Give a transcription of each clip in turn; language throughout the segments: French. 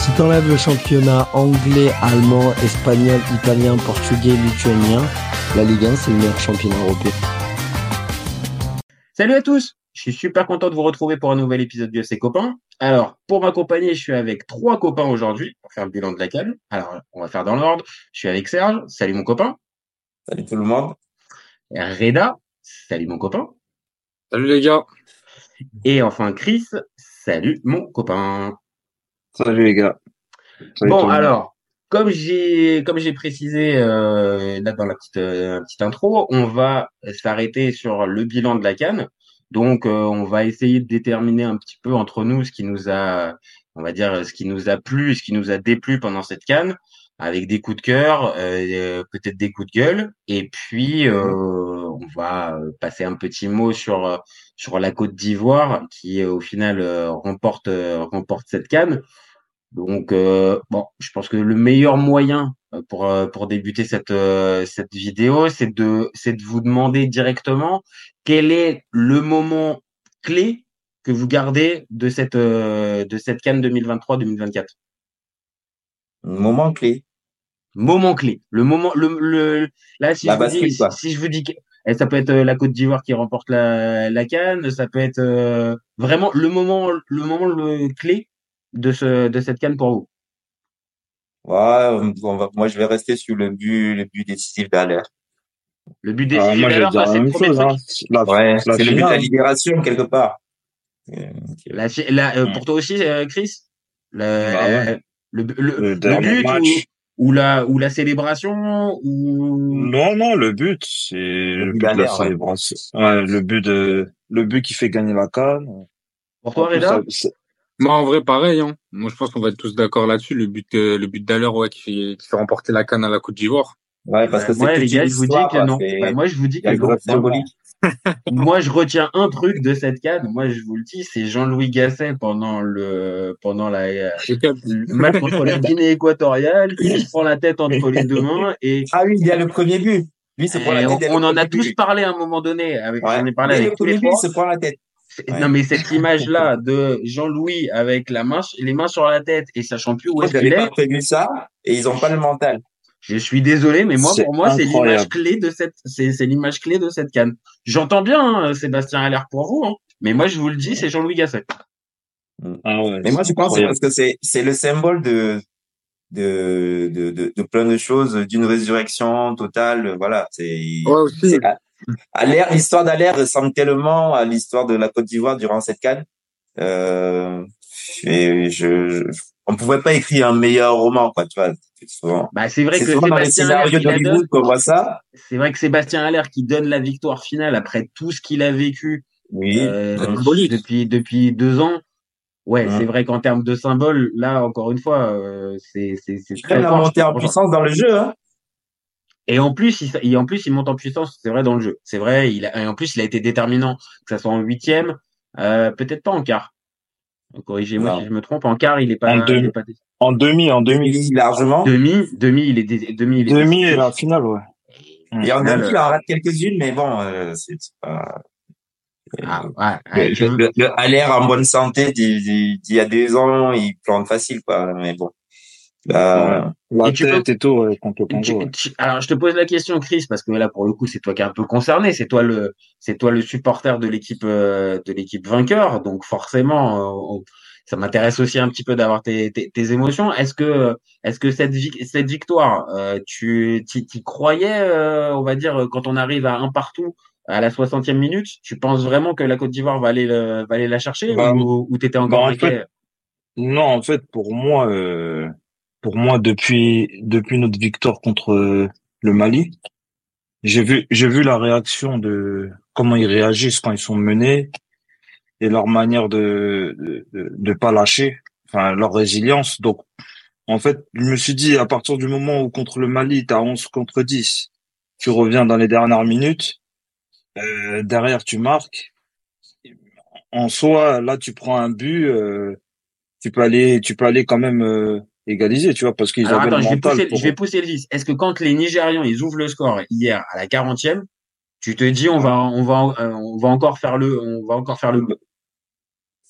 Si t'enlèves le championnat anglais, allemand, espagnol, italien, portugais, lituanien, la Ligue 1, c'est le meilleur championnat européen. Salut à tous Je suis super content de vous retrouver pour un nouvel épisode de FC Copains. Alors, pour m'accompagner, je suis avec trois copains aujourd'hui pour faire le bilan de la canne. Alors, on va faire dans l'ordre. Je suis avec Serge. Salut mon copain. Salut tout le monde. Reda. Salut mon copain. Salut les gars. Et enfin Chris. Salut mon copain. Salut les gars. Salut bon, alors, comme j'ai comme j'ai précisé euh, là dans la petite euh, petite intro, on va s'arrêter sur le bilan de la canne. Donc, euh, on va essayer de déterminer un petit peu entre nous ce qui nous a, on va dire, ce qui nous a plu, ce qui nous a déplu pendant cette canne, avec des coups de cœur, euh, peut-être des coups de gueule, et puis on va passer un petit mot sur sur la Côte d'Ivoire qui au final remporte remporte cette canne. Donc, euh, bon, je pense que le meilleur moyen pour, pour débuter cette, cette vidéo, c'est de, c'est de vous demander directement quel est le moment clé que vous gardez de cette, de cette canne 2023-2024. Moment clé. Moment clé. Le moment, le, le là, si, je, vous dis, si, je vous dis et ça peut être la Côte d'Ivoire qui remporte la, la canne, ça peut être vraiment le moment, le moment le clé de, ce, de cette canne pour vous. Ouais, moi je vais rester sur le but, le but décisif d'Aler. Le but décisif ah, d'Aler, c'est le chose, hein. ouais, c'est le but de la libération quelque part. La, la, euh, pour toi aussi, euh, Chris? Bah le, le, le, but ou, ou, la, ou la célébration ou... Non, non, le but, c'est le, but de la célébration. Ouais. le but de, le but qui fait gagner la canne. Pour toi, Reda moi, en vrai, pareil. Hein. Moi, je pense qu'on va être tous d'accord là-dessus. Le but, euh, le but d'Aller, ouais, qui fait, qui fait remporter la canne à la Côte d'Ivoire. Ouais, parce que ouais, les gars, je vous dis que non. Bah, moi, je vous dis que non. Moi, je retiens un truc de cette canne. Moi, je vous le dis, c'est Jean-Louis Gasset pendant le pendant la le match contre la Guinée équatoriale. Il se prend la tête entre les deux mains et ah oui, il y a le premier but. Lui, c'est pour la tête. On, en a tous parlé à un moment donné. Avec, ouais. J'en ai parlé avec le premier but, il se prend la tête. Non, mais cette image-là de Jean-Louis avec la main, les mains sur la tête et sachant plus où est-ce qu'il est. pas prévu ça et ils ont pas le mental. Je suis désolé, mais moi, pour moi, c'est l'image clé de cette, c'est, c'est l'image clé de cette canne. J'entends bien, hein, Sébastien Allaire pour vous, hein, mais moi, je vous le dis, c'est Jean-Louis Gasset. Ah ouais, mais moi, je pense que c'est parce que c'est, c'est le symbole de, de, de, de, de plein de choses, d'une résurrection totale, voilà, c'est, ouais, aussi. l'histoire d'Alaire ressemble tellement à l'histoire de la Côte d'Ivoire durant cette canne. Euh, et je, je, on pouvait pas écrire un meilleur roman, quoi, tu vois. Souvent. Bah, c'est vrai que Sébastien Allaire qu'on voit ça. C'est vrai que Sébastien Allaire qui donne la victoire finale après tout ce qu'il a vécu oui, euh, depuis depuis deux ans. Ouais, c'est vrai qu'en termes de symbole, là encore une fois, euh, c'est c'est c'est très la montée en puissance dans le jeu. Hein. Et en plus, il, en plus, il monte en puissance, c'est vrai dans le jeu. C'est vrai. Il a, et en plus, il a été déterminant, que ça soit en huitième, euh, peut-être pas en quart. Corrigez-moi si je me trompe. En quart, il est pas. En, demi, est pas... en demi, en demi, largement. Demi, demi, il est demi, il est demi et la finale, ouais. Et en demi, il en rate quelques-unes, mais bon, euh, c'est pas. Ah, ouais, le, je... le, le, l'air en bonne santé d'il y a deux ans, il plante facile, quoi. Mais bon. Bah, et tout, ouais, contre tu, tu, alors, je te pose la question, Chris, parce que là, pour le coup, c'est toi qui es un peu concerné. C'est toi le, c'est toi le supporter de l'équipe, euh, de l'équipe vainqueur. Donc, forcément, euh, ça m'intéresse aussi un petit peu d'avoir tes, tes, tes, émotions. Est-ce que, est-ce que cette, cette victoire, euh, tu, t'y croyais, euh, on va dire, quand on arrive à un partout à la 60e minute, tu penses vraiment que la Côte d'Ivoire va aller, le, va aller la chercher bah, ou, ou t'étais encore bah, en fait, Non, en fait, pour moi pour moi depuis depuis notre victoire contre le Mali. J'ai vu j'ai vu la réaction de comment ils réagissent quand ils sont menés et leur manière de de, de pas lâcher, enfin leur résilience. Donc En fait, je me suis dit, à partir du moment où contre le Mali, tu as 11 contre 10, tu reviens dans les dernières minutes, euh, derrière tu marques. En soi, là, tu prends un but, euh, tu peux aller, tu peux aller quand même euh, égaliser, tu vois, parce qu'ils avaient attends, le je vais pousser, pour- je vais pousser le vice. Est-ce que quand les Nigérians ils ouvrent le score hier à la 40e, tu te dis on va on va euh, on va encore faire le on va encore faire le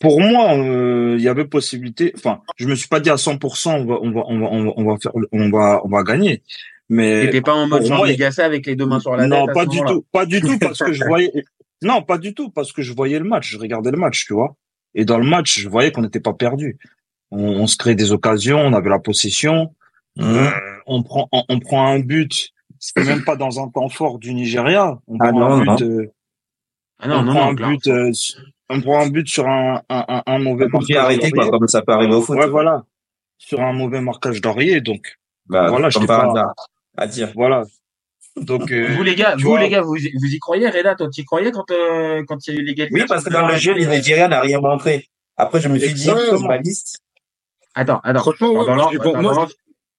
Pour moi, euh, il y avait possibilité. Enfin, je me suis pas dit à 100%, on va, on va, on va, on va, on va faire, on va, on va gagner. Mais T'étais pas en mode Jean avec les deux mains sur la tête non, pas du tout, pas du tout, parce que je voyais. Non, pas du tout, parce que je voyais le match, je regardais le match, tu vois. Et dans le match, je voyais qu'on n'était pas perdu. On, on se crée des occasions, on avait la possession. Euh, on prend, on, on prend un but. C'est même pas dans un temps fort du Nigeria. On Ah prend non, un non. but. euh, Ah non, on non, prend non, un but. euh, sur- on prend un but sur un, un, un, un mauvais marquage arrêté, quoi, comme ça peut arriver au foot. Ouais, voilà. Sur un mauvais marquage d'Aurier, donc. Bah, voilà, par pas- hasard. À dire. Voilà. Donc. euh, Vous les gars, vous vois, les gars, vous, vous y croyez, Reda, toi tu y croyais quand euh, quand il y a eu l'égalité Oui, parce que dans le jeu, les Nigériens n'ont rien montré. Après, je me suis dit, comme ma liste, Attends, attends. Franchement, ouais, moi, attends, moi,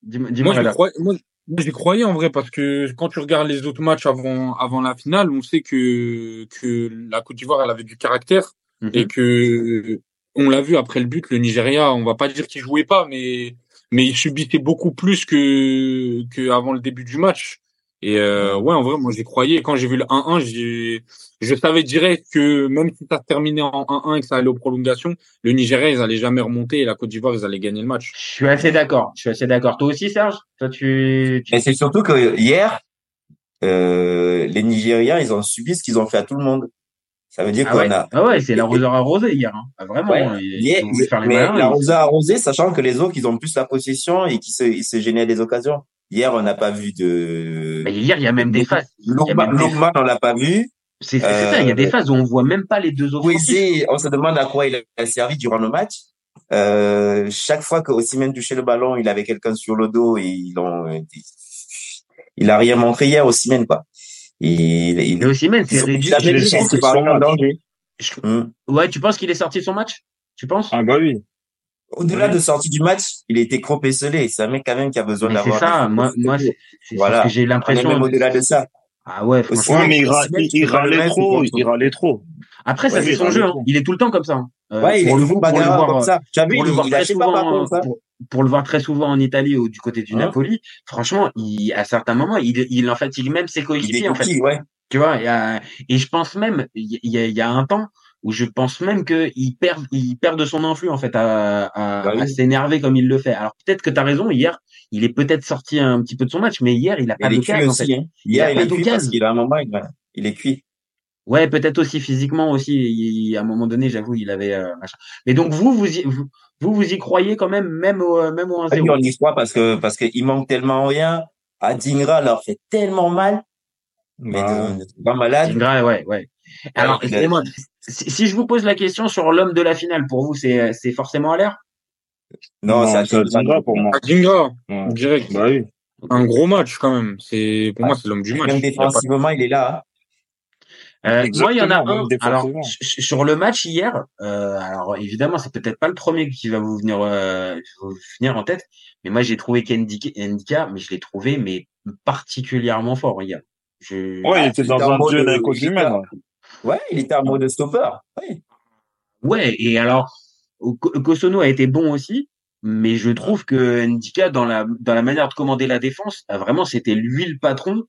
Moi, j'y Reda. croyais, moi, moi, j'y croyais en vrai parce que quand tu regardes les autres matchs avant, avant la finale, on sait que, que la Côte d'Ivoire, elle avait du caractère Mhm. et que on l'a vu après le but, le Nigeria, on va pas dire qu'il jouait pas, mais, mais il subissait beaucoup plus que, que avant le début du match. Et euh, ouais, en vrai, moi j'y croyais. Quand j'ai vu le 1-1, j'ai, je savais direct que même si ça se terminait en 1-1 et que ça allait aux prolongations, le Nigeria, ils allaient jamais remonter et la Côte d'Ivoire, ils allaient gagner le match. Je suis assez d'accord. Je suis assez d'accord. Toi aussi, Serge? Toi, tu, tu... mais c'est surtout que hier, euh, les Nigériens, ils ont subi ce qu'ils ont fait à tout le monde. Ça veut dire Ah qu'on ouais, a, ah ouais c'est l'arroseur arrosé hier. Hein. Ah, vraiment, Ouais, ils, hier, ils ont voulu faire les mais malins. la ils- Rosa arrosé, sachant que les autres, ils ont plus la possession et qu'ils se, ils se génèrent des occasions. Hier, on n'a pas vu de, Mais hier, il y a même des phases. Longman, on l'a pas vu. C'est ça, il y a des phases où on voit même pas les deux autres. Kwesi, on se demande à quoi il a servi durant le match. Euh, chaque fois que Osimhen touchait le ballon, il avait quelqu'un sur le dos et ils l'ont, il a rien montré hier, Osimhen, quoi. Il, il, Osimhen, c'est ont réduit. Hum. Ouais, tu penses qu'il est sorti de son match? Tu penses? Ah bah oui. Au-delà de sortie du match, il était trop esselé. C'est un mec quand même qui a besoin Mais c'est d'avoir. ça, moi, moi, Voilà. j'ai l'impression. même au-delà de ça. Ah ouais, franchement. Ouais, mais il, ra- il, il le râlait trop, contre- il râlait trop. Après, ça Ouais, c'est mais son il jeu. hein. Il est tout le temps comme ça. hein. Euh, Ouais, il pour est le voir, pour le voir, comme ça. Tu as vu, pour le il, voir il très lâchait pas par souvent, contre ça. pour, pour le voir très souvent en Italie ou du côté du Hein Napoli. Franchement, il, à certains moments, il, il en fatigue même ses Il coéquipiers en fait. ouais. Tu vois, il y a- et je pense même, il y, a, il y a un temps où je pense même que il perd, il perd de son influx en fait à, à, Bah oui. à s'énerver comme il le fait. Alors peut-être que tu as raison. Hier, il est peut-être sorti un petit peu de son match, mais hier, il a pas Il d'occasion en aussi. fait. Hein. Il Hier, a il pas est cuit parce qu'il a un moment, il, il est cuit. Ouais, peut-être aussi physiquement aussi. Il- à un moment donné, j'avoue, il avait euh, machin. Mais donc vous, vous y, vous, vous, y croyez quand même, même au, euh, même au Ah oui, 1-0. on y croit parce que parce qu'il manque tellement rien. Adingra leur fait tellement mal. Mais Bah, de, de- pas malade. Dingra, ouais, ouais. Alors, excusez-moi, si, si je vous pose la question sur l'homme de la finale, pour vous, c'est c'est forcément à l'air Non, c'est c'est Adingra. Pour moi. Adingra, Ouais. direct. Bah oui. Un gros match quand même. C'est pour moi c'est l'homme du match. Même défensivement, il est là. hein. Euh, moi, il y en a un. Alors, sur le match hier, euh, alors évidemment, c'est peut-être pas le premier qui va vous venir, euh, vous venir en tête, mais moi, j'ai trouvé qu'Endika, mais je l'ai trouvé mais particulièrement fort hier. Je... Ouais, il était dans était en un duel avec. Ouais. Il était en mode stopper. Ouais. Ouais, et alors, Ko- Kosono a été bon aussi, mais je trouve que Ndika, dans la, dans la manière de commander la défense, vraiment, c'était lui le patron.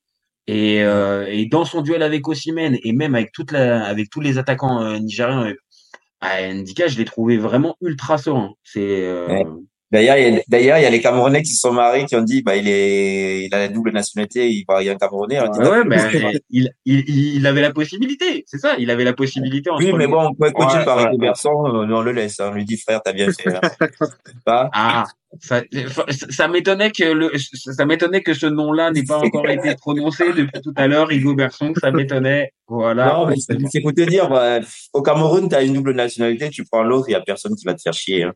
Et, euh, et dans son duel avec Osimhen et même avec toute la, avec tous les attaquants euh, nigériens, euh, à Ndika, je l'ai trouvé vraiment ultra serein. C'est, euh, Ouais. D'ailleurs, il y a, d'ailleurs, il y a les Camerounais qui se sont mariés qui ont dit, bah, il est, il a la double nationalité, il va, il un Camerounais. On dit, ouais, ouais, ben, il, il, il avait la possibilité, c'est ça, il avait la possibilité. Oui, mais bon, on coacher Ouais, par ouais, Berson, euh, on le laisse. hein. On lui dit, frère, t'as bien fait. hein. Pas Ah, ça, ça m'étonnait que le, ça m'étonnait que ce nom-là n'ait pas encore été prononcé depuis tout à l'heure. Hugo Berson, ça m'étonnait. Voilà. Non, mais c'est pour te dire, bah, au Cameroun, tu as une double nationalité, tu prends l'autre, il y a personne qui va te faire chier. Hein.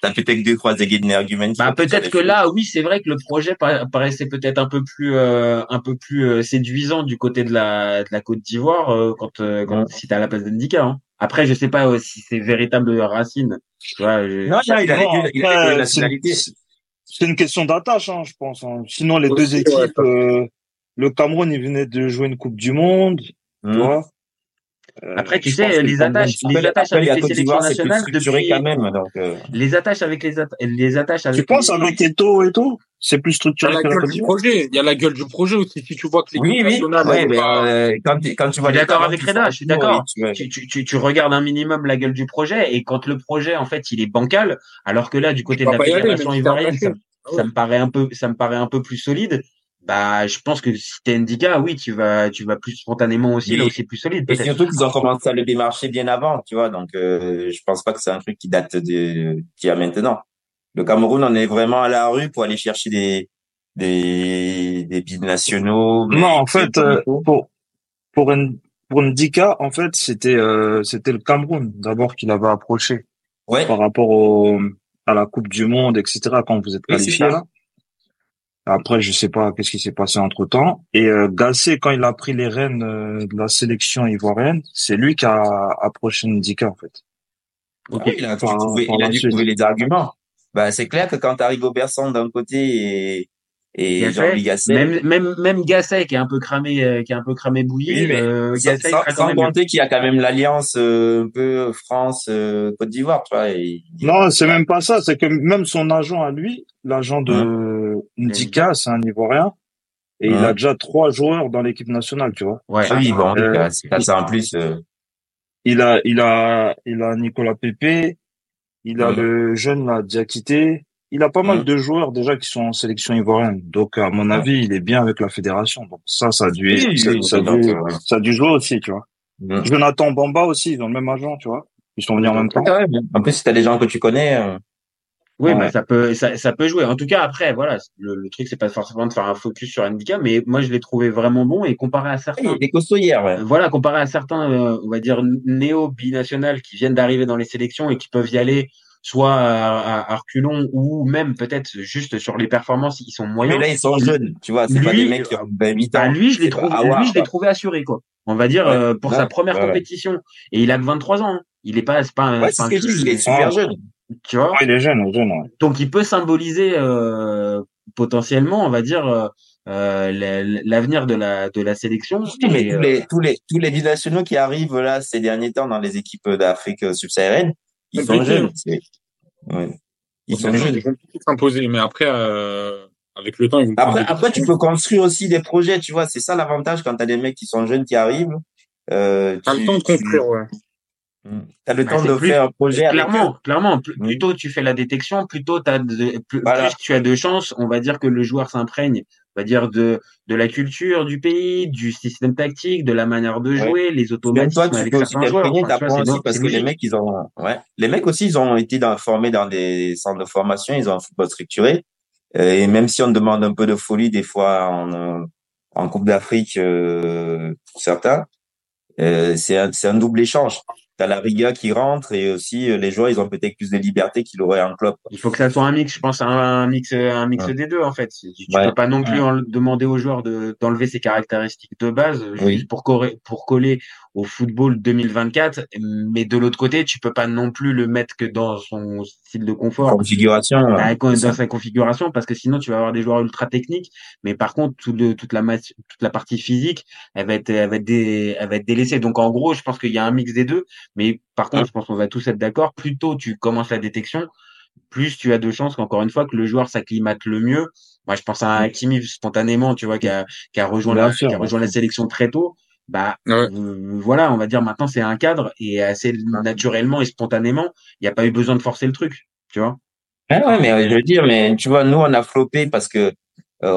T'as peut-être deux, trois aiguilles arguments. Bah, peut-être que là, oui, c'est vrai que le projet pa- paraissait peut-être un peu plus, euh, un peu plus euh, séduisant du côté de la, de la Côte d'Ivoire euh, quand, euh, quand si t'es à la place d'Indika. Hein. Après, je sais pas euh, si c'est véritable racine. Tu vois, je- Non, non, il a a c'est une question d'attache, hein, je pense. hein. Sinon, les deux Aussi, ouais, équipes, euh, le Cameroun, il venait de jouer une Coupe du Monde, tu Hmm. vois. Euh, Après, tu sais, les attaches, Après, les attaches avec les sélections d'Ivoire, c'est plus nationales structuré depuis quand même. Donc, euh, les attaches avec les atta- les attaches avec Tu penses les- avec Eto et tout, c'est plus Il y a structuré la que la gueule du projet. Il y a la gueule du projet aussi. Si tu vois que l'équipe oui, oui, ouais, mais euh, quand, tu- quand tu vois Je suis les d'accord talents avec Reda, je suis d'accord. oui, tu. Tu, tu, tu, regardes un minimum la gueule du projet et quand le projet en fait il est bancal, alors que là du côté de vas la fédération ivoirienne, ça, me paraît un peu, ça me paraît un peu plus solide. Bah, je pense que si t'es Ndika, oui, tu vas, tu vas plus spontanément aussi là où Mais- c'est plus solide Et surtout qu'ils ont commencé à le démarcher bien avant, tu vois. Donc, euh, je pense pas que c'est un truc qui date de qui a maintenant. Le Cameroun, on est vraiment à la rue pour aller chercher des des des binationaux. mais Non, en qui fait, euh, pour pour N- pour Ndika, en fait, c'était euh, c'était le Cameroun d'abord qu'il avait approché ouais, par rapport au à la Coupe du Monde, etc. Quand vous êtes qualifié là. Après, je sais pas qu'est-ce qui s'est passé entre temps. Et euh, Gassé, quand il a pris les rênes euh, de la sélection ivoirienne, c'est lui qui a approché Ndika en fait. Ok. Ah il a dû trouver, il a dû trouver les arguments. Bah, c'est clair que quand t'as Rigo Bersan d'un côté et et Jean-Louis Gasset, même même même Gasset qui est un peu cramé, euh, qui est un peu cramé bouilli. oui, mais euh, Gasset sans, même compter qu'il y a quand même l'alliance euh, un peu France euh, Côte d'Ivoire, tu vois. Et, Non, c'est même pas ça. C'est que même son agent à lui, l'agent de Hein Ndika, c'est un Ivoirien, et il a déjà trois joueurs dans l'équipe nationale, tu vois. Ouais. Ah oui, bon, Euh, euh, c'est ça en plus. euh, Il a, il a, il a Nicolas Pepe, il a Mhm. le jeune là, Diakité. Il a pas mal Mhm. de joueurs déjà qui sont en sélection ivoirienne. Donc, à mon avis, il est bien avec la fédération. Donc, ça, ça a dû, Oui, ça, oui, ça dû, ça a dû jouer aussi, tu vois. mhm. Jonathan Bamba aussi, ils ont le même agent, tu vois. Ils sont venus en même temps. Ouais, ouais. En plus, si t'as des gens que tu connais, euh, Oui, Ouais. bah, ça peut, ça, ça peut jouer. En tout cas, après, voilà, le, le truc, c'est pas forcément de faire un focus sur Ndika, mais moi, je l'ai trouvé vraiment bon et comparé à il certains, était costaud hier, ouais. voilà, comparé à certains, euh, on va dire, néo-binationales qui viennent d'arriver dans les sélections et qui peuvent y aller soit à, à, à reculons ou même peut-être juste sur les performances, ils sont Mais moyens. là, ils sont jeunes, tu vois. C'est pas des mecs qui ont 28 Bah, ans. lui, je l'ai trouvé, Awar, lui, je l'ai trouvé assuré, quoi. On va dire, Ouais. euh, pour Ouais. sa première Ouais, compétition. Et il a que 23 ans. hein. Il est pas, c'est pas un, Ouais, c'est c'est pas ce un que je dis, il est super jeune. tu vois? Ouais, il est jeune, il est jeune, ouais. Donc il peut symboliser euh, potentiellement, on va dire, euh, euh, la- l'avenir de la de la sélection. Oui, mais Et, tous euh, les, tous les, tous les binationaux qui arrivent là ces derniers temps dans les équipes d'Afrique subsaharienne, ils sont jeunes. Ouais. Ils sont Ils jeunes. vont tous s'imposer, mais après, euh, avec le temps, ils vont Après, après, tu peux construire aussi des projets, tu vois. C'est ça l'avantage quand t'as des mecs qui sont jeunes qui arrivent. Euh, T'as le tu, temps de tu, construire, ouais. as le bah, temps de plus- faire un projet avec clairement, clairement, plus, Mm. plus tôt tu fais la détection, plus tôt de, plus, Voilà. plus tu as de chances, on va dire que le joueur s'imprègne, on va dire de de la culture du pays, du système tactique, de la manière de Ouais. jouer, les Même automatismes toi, tu avec peux aussi certains joueurs. Enfin, tu vois, aussi parce que les mecs, ils ont, ouais. Les mecs aussi, ils ont été dans, formés dans des centres de formation, ils ont un football structuré. Euh, Et même si on demande un peu de folie des fois en, en Coupe d'Afrique, euh, pour certains, euh, c'est un, c'est un double échange. T'as la Riga qui rentre et aussi euh, les joueurs, ils ont peut-être plus de liberté qu'ils auraient en club. Il faut que ça soit un mix, je pense, un, un mix, un mix Ouais. des deux en fait. Tu, tu Ouais. peux pas non plus Ouais. en- demander aux joueurs de d'enlever ses caractéristiques de base euh, Oui. juste pour coller au football 2024. Mais de l'autre côté, tu peux pas non plus le mettre que dans son style de confort, Configuration. bah, dans sa configuration, parce que sinon tu vas avoir des joueurs ultra techniques. Mais par contre, tout le, toute la masse- toute la partie physique, elle va être, elle va être, dé- elle va être délaissée. Donc en gros, je pense qu'il y a un mix des deux. Mais par contre, je pense qu'on va tous être d'accord. Plus tôt tu commences la détection, plus tu as de chances qu'encore une fois que le joueur s'acclimate le mieux. Moi, je pense à un Hakimi spontanément, tu vois, qui a, qui a rejoint Bien la, sûr, qui a rejoint la sélection très tôt. Bah, Ouais. euh, voilà, on va dire maintenant c'est un cadre et assez naturellement et spontanément, il n'y a pas eu besoin de forcer le truc, tu vois. Ouais, ouais, mais euh, je veux dire, mais tu vois, nous, on a floppé parce que euh,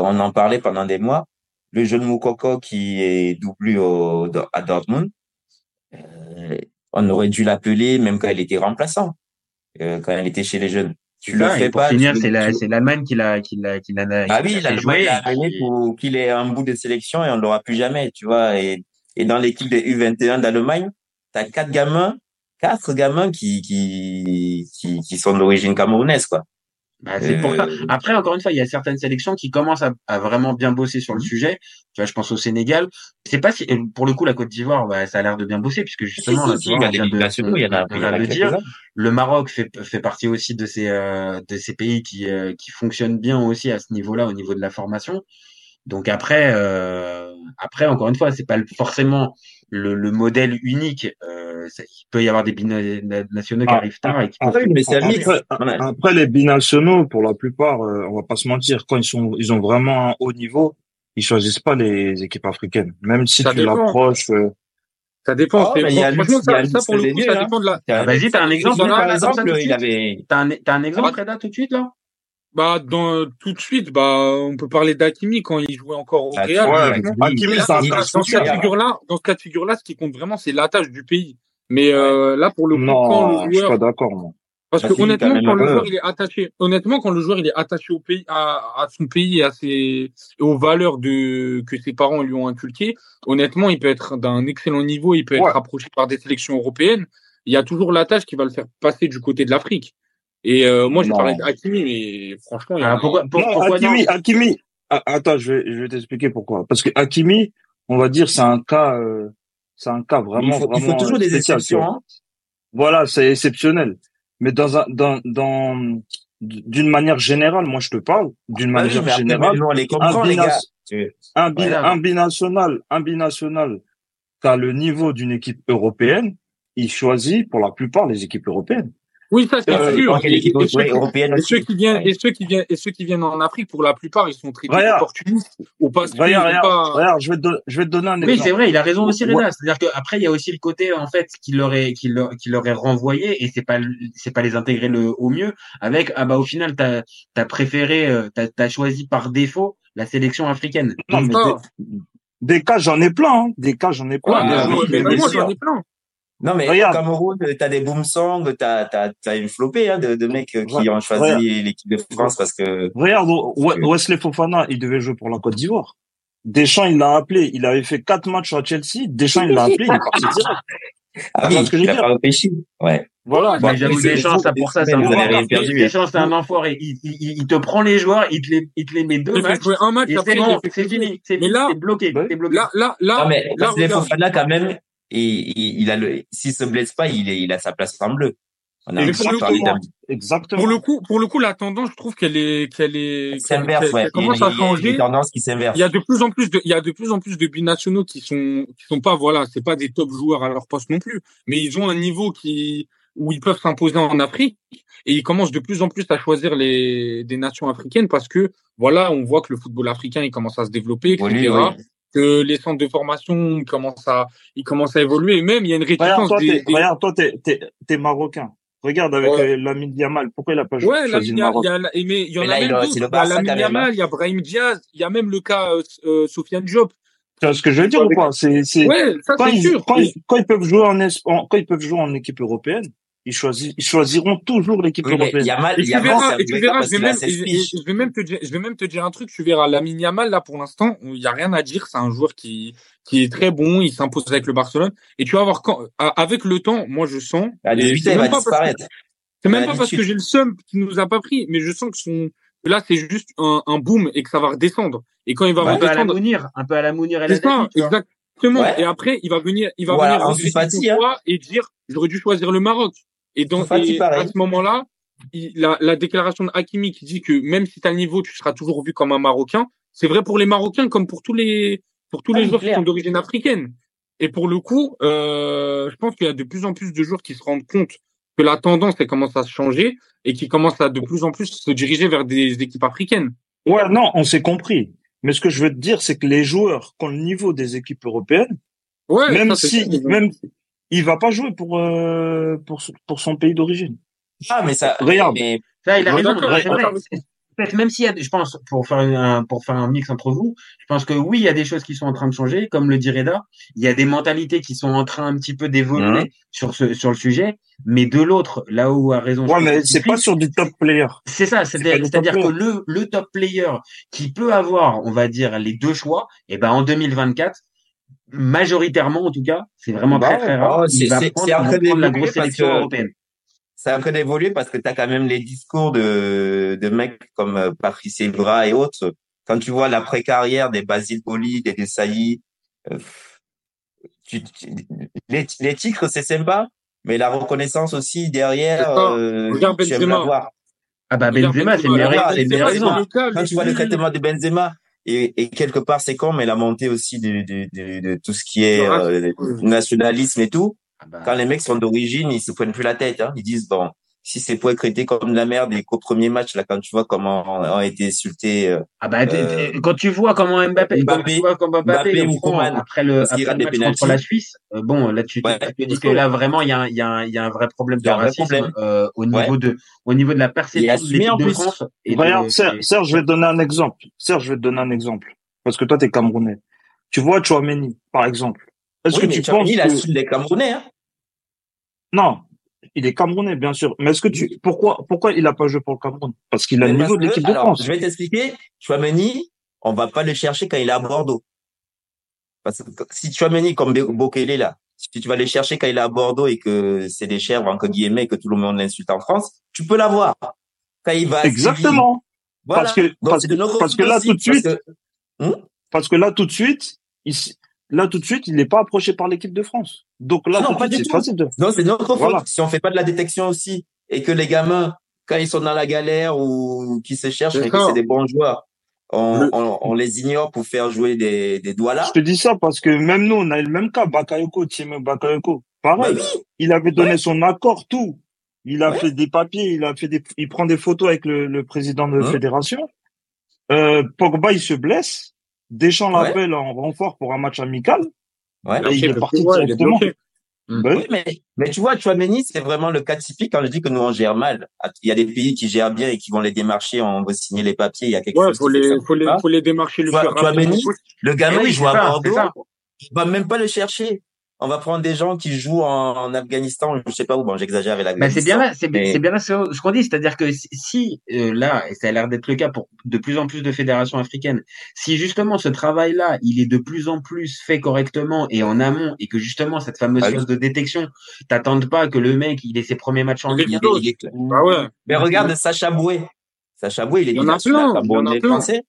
on en parlait pendant des mois. Le jeune Moukoko qui est doublé au, à Dortmund, euh, on aurait dû l'appeler même quand il était remplaçant, euh, quand il était chez les jeunes. Tu C'est le fais pour pas. finir, c'est la, tu- c'est l'Allemagne qui l'a, qui l'a, qui l'a, Ah qui oui, l'Allemagne l'a amené pour qu'il ait un bout de sélection et on l'aura plus jamais, tu vois. Et, et dans l'équipe des U21 d'Allemagne, t'as quatre gamins, quatre gamins qui, qui, qui, qui sont d'origine camerounaise, quoi. Bah, c'est pour ça. Euh, Après, encore une fois, il y a certaines sélections qui commencent à, à vraiment bien bosser sur le sujet. Tu vois, je pense au Sénégal. C'est pas si, pour le coup, la Côte d'Ivoire, bah, ça a l'air de bien bosser puisque justement, si, là, si, tu vois, il y a de- il y en a- il y en a de dire. Le Maroc fait, fait partie aussi de ces, euh, de ces pays qui, euh, qui fonctionnent bien aussi à ce niveau-là, au niveau de la formation. Donc après, euh, après encore une fois, c'est pas le- forcément le, le modèle unique. Euh, ça- il peut y avoir des binationaux qui Ah, arrivent tard et qui Après, après, après, les binationaux, pour la plupart, euh, on va pas se mentir, quand ils sont, ils ont vraiment un haut niveau, ils choisissent pas les équipes africaines. Même si Ça tu dépend. l'approches, euh, Ça dépend. Oh, il y a y a ça, pour le coup, ça dépend de la. Ah, Vas-y, t'as un exemple, T'as un, t'as un exemple, Ah. Reda, tout de suite, là? Bah, dans, tout de suite, bah, on peut parler d'Hakimi quand il jouait encore au Real. ouais. Hakimi, là, dans, ce cas de figure-là, dans ce cas de figure-là, ce qui compte vraiment, c'est l'attache du pays. Mais euh, là, pour le coup, non, quand le je suis joueur, pas d'accord, moi. parce que honnêtement, quand le joueur il est attaché, honnêtement, quand le joueur il est attaché au pays, à, à son pays et à ses et aux valeurs de que ses parents lui ont inculquées, honnêtement, il peut être d'un excellent niveau, il peut être approché par des sélections européennes. Il y a toujours l'attache qui va le faire passer du côté de l'Afrique. Et euh, moi, j'ai parlé d'Hakimi, mais franchement, il y a Alors, pourquoi, pour- Non, pourquoi non Hakimi, Hakimi, ah, attends, je vais, je vais t'expliquer pourquoi. Parce que Hakimi, on va dire, c'est un cas, euh, c'est un cas vraiment, il faut, il vraiment faut toujours des exceptions. hein. Voilà, c'est exceptionnel. Mais dans un, dans, dans, d'une manière générale, moi je te parle, d'une Bah oui, manière générale, nous, on les un, les gars. Un, bi- un binational, un binational, qui a le niveau d'une équipe européenne, il choisit pour la plupart les équipes européennes. Oui, ça c'est Euh, sûr. Et, et ceux européenne et ceux qui viennent, et ceux qui viennent, et ceux qui viennent en Afrique, pour la plupart, ils sont traités Regarde. d'opportunistes ou pas. regarde, je vais te, don- je vais te donner un Oui, c'est exemple. vrai, il a raison aussi, Ouais. Reda. C'est-à-dire qu'après, il y a aussi le côté, en fait, qui leur est, qui leur, qui leur est renvoyé, et c'est pas, le- c'est pas les intégrer le, au mieux, avec, ah bah, au final, t'as, t'as préféré, euh, t'as, t'as choisi par défaut la sélection africaine. Non, mais Ça. des, des cas, j'en ai plein, hein. Des cas, j'en ai plein. Ouais, Ah, mais, moi, j'en ai plein. Non, mais Regarde. au Cameroun, t'as des boom songs, t'as, t'as, t'as une flopée, hein, de, de mecs qui Ouais. ont choisi Regarde. l'équipe de France parce que, Regarde, Wesley Fofana, il devait jouer pour la Côte d'Ivoire. Deschamps, il l'a appelé. Il avait fait quatre matchs à Chelsea. Deschamps, il l'a appelé. Il est parti direct. ah oui, ce que je il veux a dire? pas réfléchi. Ouais. Voilà. J'avoue, Deschamps, ça, pour ça, c'est un enfoiré. Deschamps, c'est un enfoiré. Il, il, il, il te prend les joueurs, il te les, il te les met deux Il fait matchs, jouer un match et après. c'est bon, c'est fini, c'est Mais fini, là, c'est bloqué, Ouais. c'est bloqué. là, là, là, Non, mais là, Wesley regarde. Fofana, quand même, il, il, il a le, s'il se blesse pas, il, est, il a sa place en bleu. On a Et d'un- Exactement. Pour le coup, pour le coup, la tendance, je trouve qu'elle est, qu'elle est, Elle qu'elle, s'inverse, qu'elle- ouais. qu'elle commence Il y a- à il y a changer. qui s'inverse. Il y a de plus en plus de, il y a de plus en plus de binationaux qui sont, qui sont pas, voilà, c'est pas des top joueurs à leur poste non plus, mais ils ont un niveau qui, où ils peuvent s'imposer en Afrique et ils commencent de plus en plus à choisir les, des nations africaines parce que, voilà, on voit que le football africain, il commence à se développer, etc. Oui, oui. Que les centres de formation commencent à, ils commencent à évoluer et même il y a une Regarde, réticence toi, des, t'es, des- regarde, toi, t'es, t'es, t'es marocain. Regarde avec Ouais. euh, Lamine Yamal. Pourquoi il a pas Ouais, là, choisi il le y a, Maroc? il y en Mais a il même d'autres. y a Lamine Yamal, il y a Brahim Diaz, il y a même le cas euh, euh, Sofiane Diop. Tu vois ce que je veux dire ou pas? C'est, c'est, Ouais, ça quand c'est ils, sûr. quand ils, quand ils peuvent jouer en, es- en- quand ils peuvent jouer en équipe européenne, ils choisissent, ils choisiront toujours l'équipe Oui, européenne. Yamal, Et tu Yamal, verras, et tu verras, je vais même, qu'il a et- 16 et- piges. je vais même te dire, je vais même te dire un truc, tu verras, Lamine Yamal, là, pour l'instant, il y a rien à dire, c'est un joueur qui, qui est très bon, il s'impose avec le Barcelone, et tu vas voir quand, avec le temps, moi, je sens, À et 18 c'est ans, il même va pas parce que- disparaître. c'est même pas parce que j'ai le seum qui nous a pas pris, mais je sens que son, que là, c'est juste un, un boom et que ça va redescendre. Et quand il va Un peu à la redescendre, Mounir, un peu à la Mounir c'est ça. Exactement. Ouais. Et après, il va venir, il va venir Fati, hein. et dire, j'aurais dû choisir le Maroc. Et dans, Fati, et à ce moment-là, la, la déclaration de Hakimi qui dit que même si t'as le niveau, tu seras toujours vu comme un Marocain. C'est vrai pour les Marocains comme pour tous les, pour tous Ah les joueurs qui sont d'origine africaine. Et pour le coup, euh, je pense qu'il y a de plus en plus de joueurs qui se rendent compte que la tendance elle commence à se changer et qui commencent à de plus en plus se diriger vers des équipes africaines. Ouais, non, on s'est compris. Mais ce que je veux te dire, c'est que les joueurs qui ont le niveau des équipes européennes, Ouais, même ça, si, même, il va pas jouer pour, euh, pour, son- pour son pays d'origine. Ah, mais ça, Regarde. mais, Ça, il a Ouais, raison. Même s'il y a, je pense, pour faire un, pour faire un mix entre vous, je pense que oui, il y a des choses qui sont en train de changer, comme le dit Reda. Il y a des mentalités qui sont en train un petit peu d'évoluer Mhm. sur ce, sur le sujet. Mais de l'autre, là où a raison. Ouais, mais c'est pas sur du top player. C'est ça, C'est c'est-à-dire que player. le, le top player qui peut avoir, on va dire, les deux choix, et ben en 2024, majoritairement en tout cas, c'est vraiment Bah très très rare. Oh, il c'est- prendre la grosse sélection européenne. C'est en train d'évoluer parce que tu as quand même les discours de, de mecs comme euh, Patrice Evra et autres. Quand tu vois l'après-carrière des Basile Boli, des Desailly, euh, tu, tu- les, les titres, c'est sympa, mais la reconnaissance aussi derrière, euh, Regarde tu aimes la voir. Ah bah Benzema, c'est le Quand tu vois le traitement de Benzema, et, et quelque part c'est con, mais la montée aussi de, de, de, de tout ce qui est euh, nationalisme et tout, Ah bah, quand les mecs sont d'origine, ils se prennent plus la tête. Hein. Ils disent bon, si c'est pour être traité comme de la merde et qu'au premier match là, quand tu vois comment ont été insultés euh, ah bah, euh, quand tu vois comment Mbappé, quand tu Mbappé, vois comment Mbappé, Mbappé ou après le, après le des match contre la Suisse, euh, bon, là, tu, tu, ouais, tu te dis parce que là, vraiment, il y a, un- il y a, un- il y a un vrai problème de a racisme, problème. euh, au Ouais, niveau de, au niveau de la perception de l'équipe en de plus. France et Regarde, de, Serge, et- Serge, je vais te donner un exemple. Serge, je vais te donner un exemple. Parce que toi, t'es Camerounais. Tu vois Chouameni, par exemple. Est-ce Oui, que mais tu penses que... Camerounais. Hein. Non, il est Camerounais, bien sûr. Mais est-ce que tu... Pourquoi, pourquoi il a pas joué pour le Cameroun? Parce qu'il a Mais le niveau de l'équipe de France. je vais t'expliquer. Chouameni, on va pas le chercher quand il est à Bordeaux. Parce que si Chouameni, comme Bokele là, si tu vas le chercher quand il est à Bordeaux et que c'est des chèvres, entre guillemets, que tout le monde l'insulte en France, tu peux l'avoir. Quand il va Exactement. voilà. Parce que, Donc parce que, parce là, aussi, tout de parce suite, que, Hum parce que là, tout de suite, il, là, tout de suite, il n'est pas approché par l'équipe de France. Donc là, tout non, de pas suite, du c'est tout. facile de... Non, c'est notre faute. Voilà. Si on fait pas de la détection aussi et que les gamins, quand ils sont dans la galère ou qui se cherchent, C'est mais que c'est des bons joueurs, on, Le- on, on les ignore pour faire jouer des, des doigts là. Je te dis ça parce que même nous, on a eu le même cas, Bakayoko, Tiemé Bakayoko. Bah Pareil. oui, Il avait donné ouais, son accord, tout. Il a ouais. fait des papiers, il a fait des, il prend des photos avec le, le président de la Hum, fédération. Euh, Pogba, il se blesse. Deschamps ouais, l'appelle en renfort pour un match amical. ouais. Et il est parti il est directement. bloqué. Mm. Ben Oui, mais, mais tu vois, Chouameni, c'est vraiment le cas typique quand je dis que nous, on gère mal. Il y a des pays qui gèrent bien et qui vont les démarcher, on veut signer les papiers, il y a quelque Ouais, chose faut ça les, faut les, faut les démarcher le Tu plus vois, rapidement le Eh gamin, oui, il joue à ça, Bordeaux, on va même pas le chercher. On va prendre des gens qui jouent en, en Afghanistan, je sais pas où, bon, j'exagère avec Ben c'est bien l'Afghanistan, là, c'est mais bien là ce ce qu'on dit, c'est-à-dire que si euh, là, et ça a l'air d'être le cas pour de plus en plus de fédérations africaines, si justement ce travail-là, il est de plus en plus fait correctement et en amont, et que justement cette fameuse ah oui, phase de détection, t'attendes pas que le mec il ait ses premiers matchs en ligue. Bah ouais. Mais regarde Sacha Boué. Sacha Boué, il est Il y en a plein. Il y en a plein. français.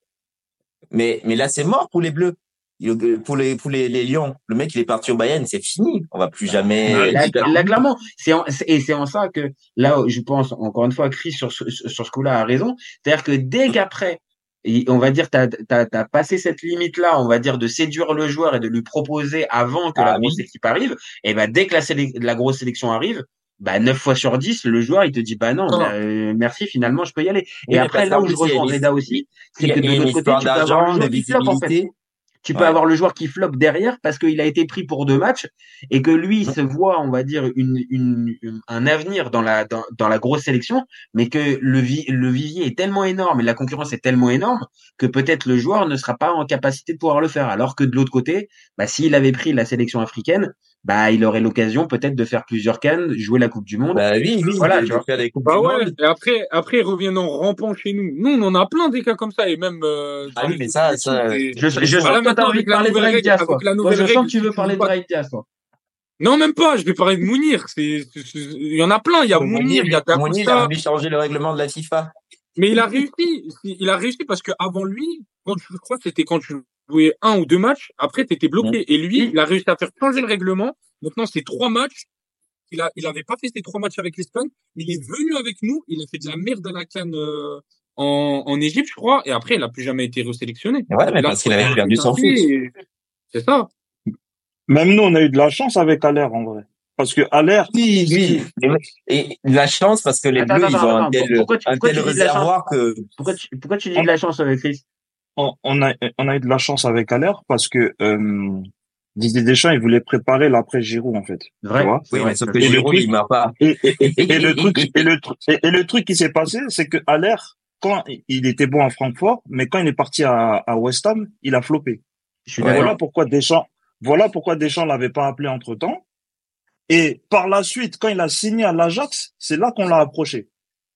Mais, mais là, c'est mort pour les Bleus. Il- Pour les, pour les, les Lions. Le mec, il est parti au Bayern, c'est fini. On va plus jamais, Mais là, euh, là, clairement, c'est et c'est en ça que là, je pense encore une fois, Chris sur ce, sur ce coup-là a raison. C'est-à-dire que dès qu'après, et on va dire, t'as t'as t'as passé cette limite-là, on va dire de séduire le joueur et de lui proposer avant que la ah grosse oui, équipe arrive. Et ben dès que la, la grosse sélection arrive, bah 9 fois sur 10, le joueur il te dit bah non, Non. bah, euh, merci, finalement je peux y aller. Et oui, après là où je rejoins Reda aussi, c'est que de l'autre côté, tu peux avoir le d'argent, de joueur qui Tu peux Ouais. avoir le joueur qui flop derrière parce qu'il a été pris pour deux matchs et que lui il se voit, on va dire, une, une, une- un avenir dans la, dans, dans la grosse sélection, mais que le, vi, le vivier est tellement énorme et la concurrence est tellement énorme que peut-être le joueur ne sera pas en capacité de pouvoir le faire. Alors que de l'autre côté, bah, s'il avait pris la sélection africaine, bah, il aurait l'occasion peut-être de faire plusieurs cannes, jouer la Coupe du Monde. Bah oui, oui, Voilà, de, tu de vois. faire des coupes Bah du ouais. monde. Et après, après, ils reviennent en rampant chez nous. Nous, on en a plein des cas comme ça. Et même, euh, Ah oui, les mais ça, ça, Et Je, je sens que t'as envie de parler de toi. je sens règle, que tu veux parler de Diaz, toi. Non, même pas. Je vais parler de Mounir. C'est, il y en a plein. Il y a Mounir, Mounir, il y a Mounir, il a Dacosta. voulu changer le règlement de la FIFA. Mais il a réussi. Il a réussi parce que avant lui, quand tu, je crois que c'était quand tu jouais un ou deux matchs, après t'étais bloqué. Et lui, il a réussi à faire changer le règlement. Maintenant, c'est trois matchs. Il a, il avait pas fait ces trois matchs avec l'Espagne. Il est venu avec nous. Il a fait de la merde à la canne euh, en, en Égypte, je crois. Et après, il a plus jamais été resélectionné. Ouais, mais Là, parce qu'il avait perdu son foot. C'est ça. Même nous, on a eu de la chance avec Aller, en vrai. Parce que Aller, Oui, oui. Et, et la chance, parce que les Attends, Bleus, attends, ils ont un tel, pourquoi tu- un pourquoi tel tu réservoir que, Pourquoi tu, pourquoi tu dis de la chance avec Chris? On, on a, on a eu de la chance avec Aller parce que euh, Didier Deschamps, il voulait préparer l'après Giroud, en fait. Vrai. Tu vois? Oui, mais sauf que Giroud, truc, il meurt pas. et, et, et, et le truc, et le, tru- et, et le truc qui s'est passé, c'est que Aller, quand il était bon à Francfort, mais quand il est parti à, à West Ham, il a floppé. Je suis. Voilà pourquoi Deschamps, voilà pourquoi Deschamps l'avait pas appelé entre temps. Et par la suite, quand il a signé à l'Ajax, c'est là qu'on l'a approché.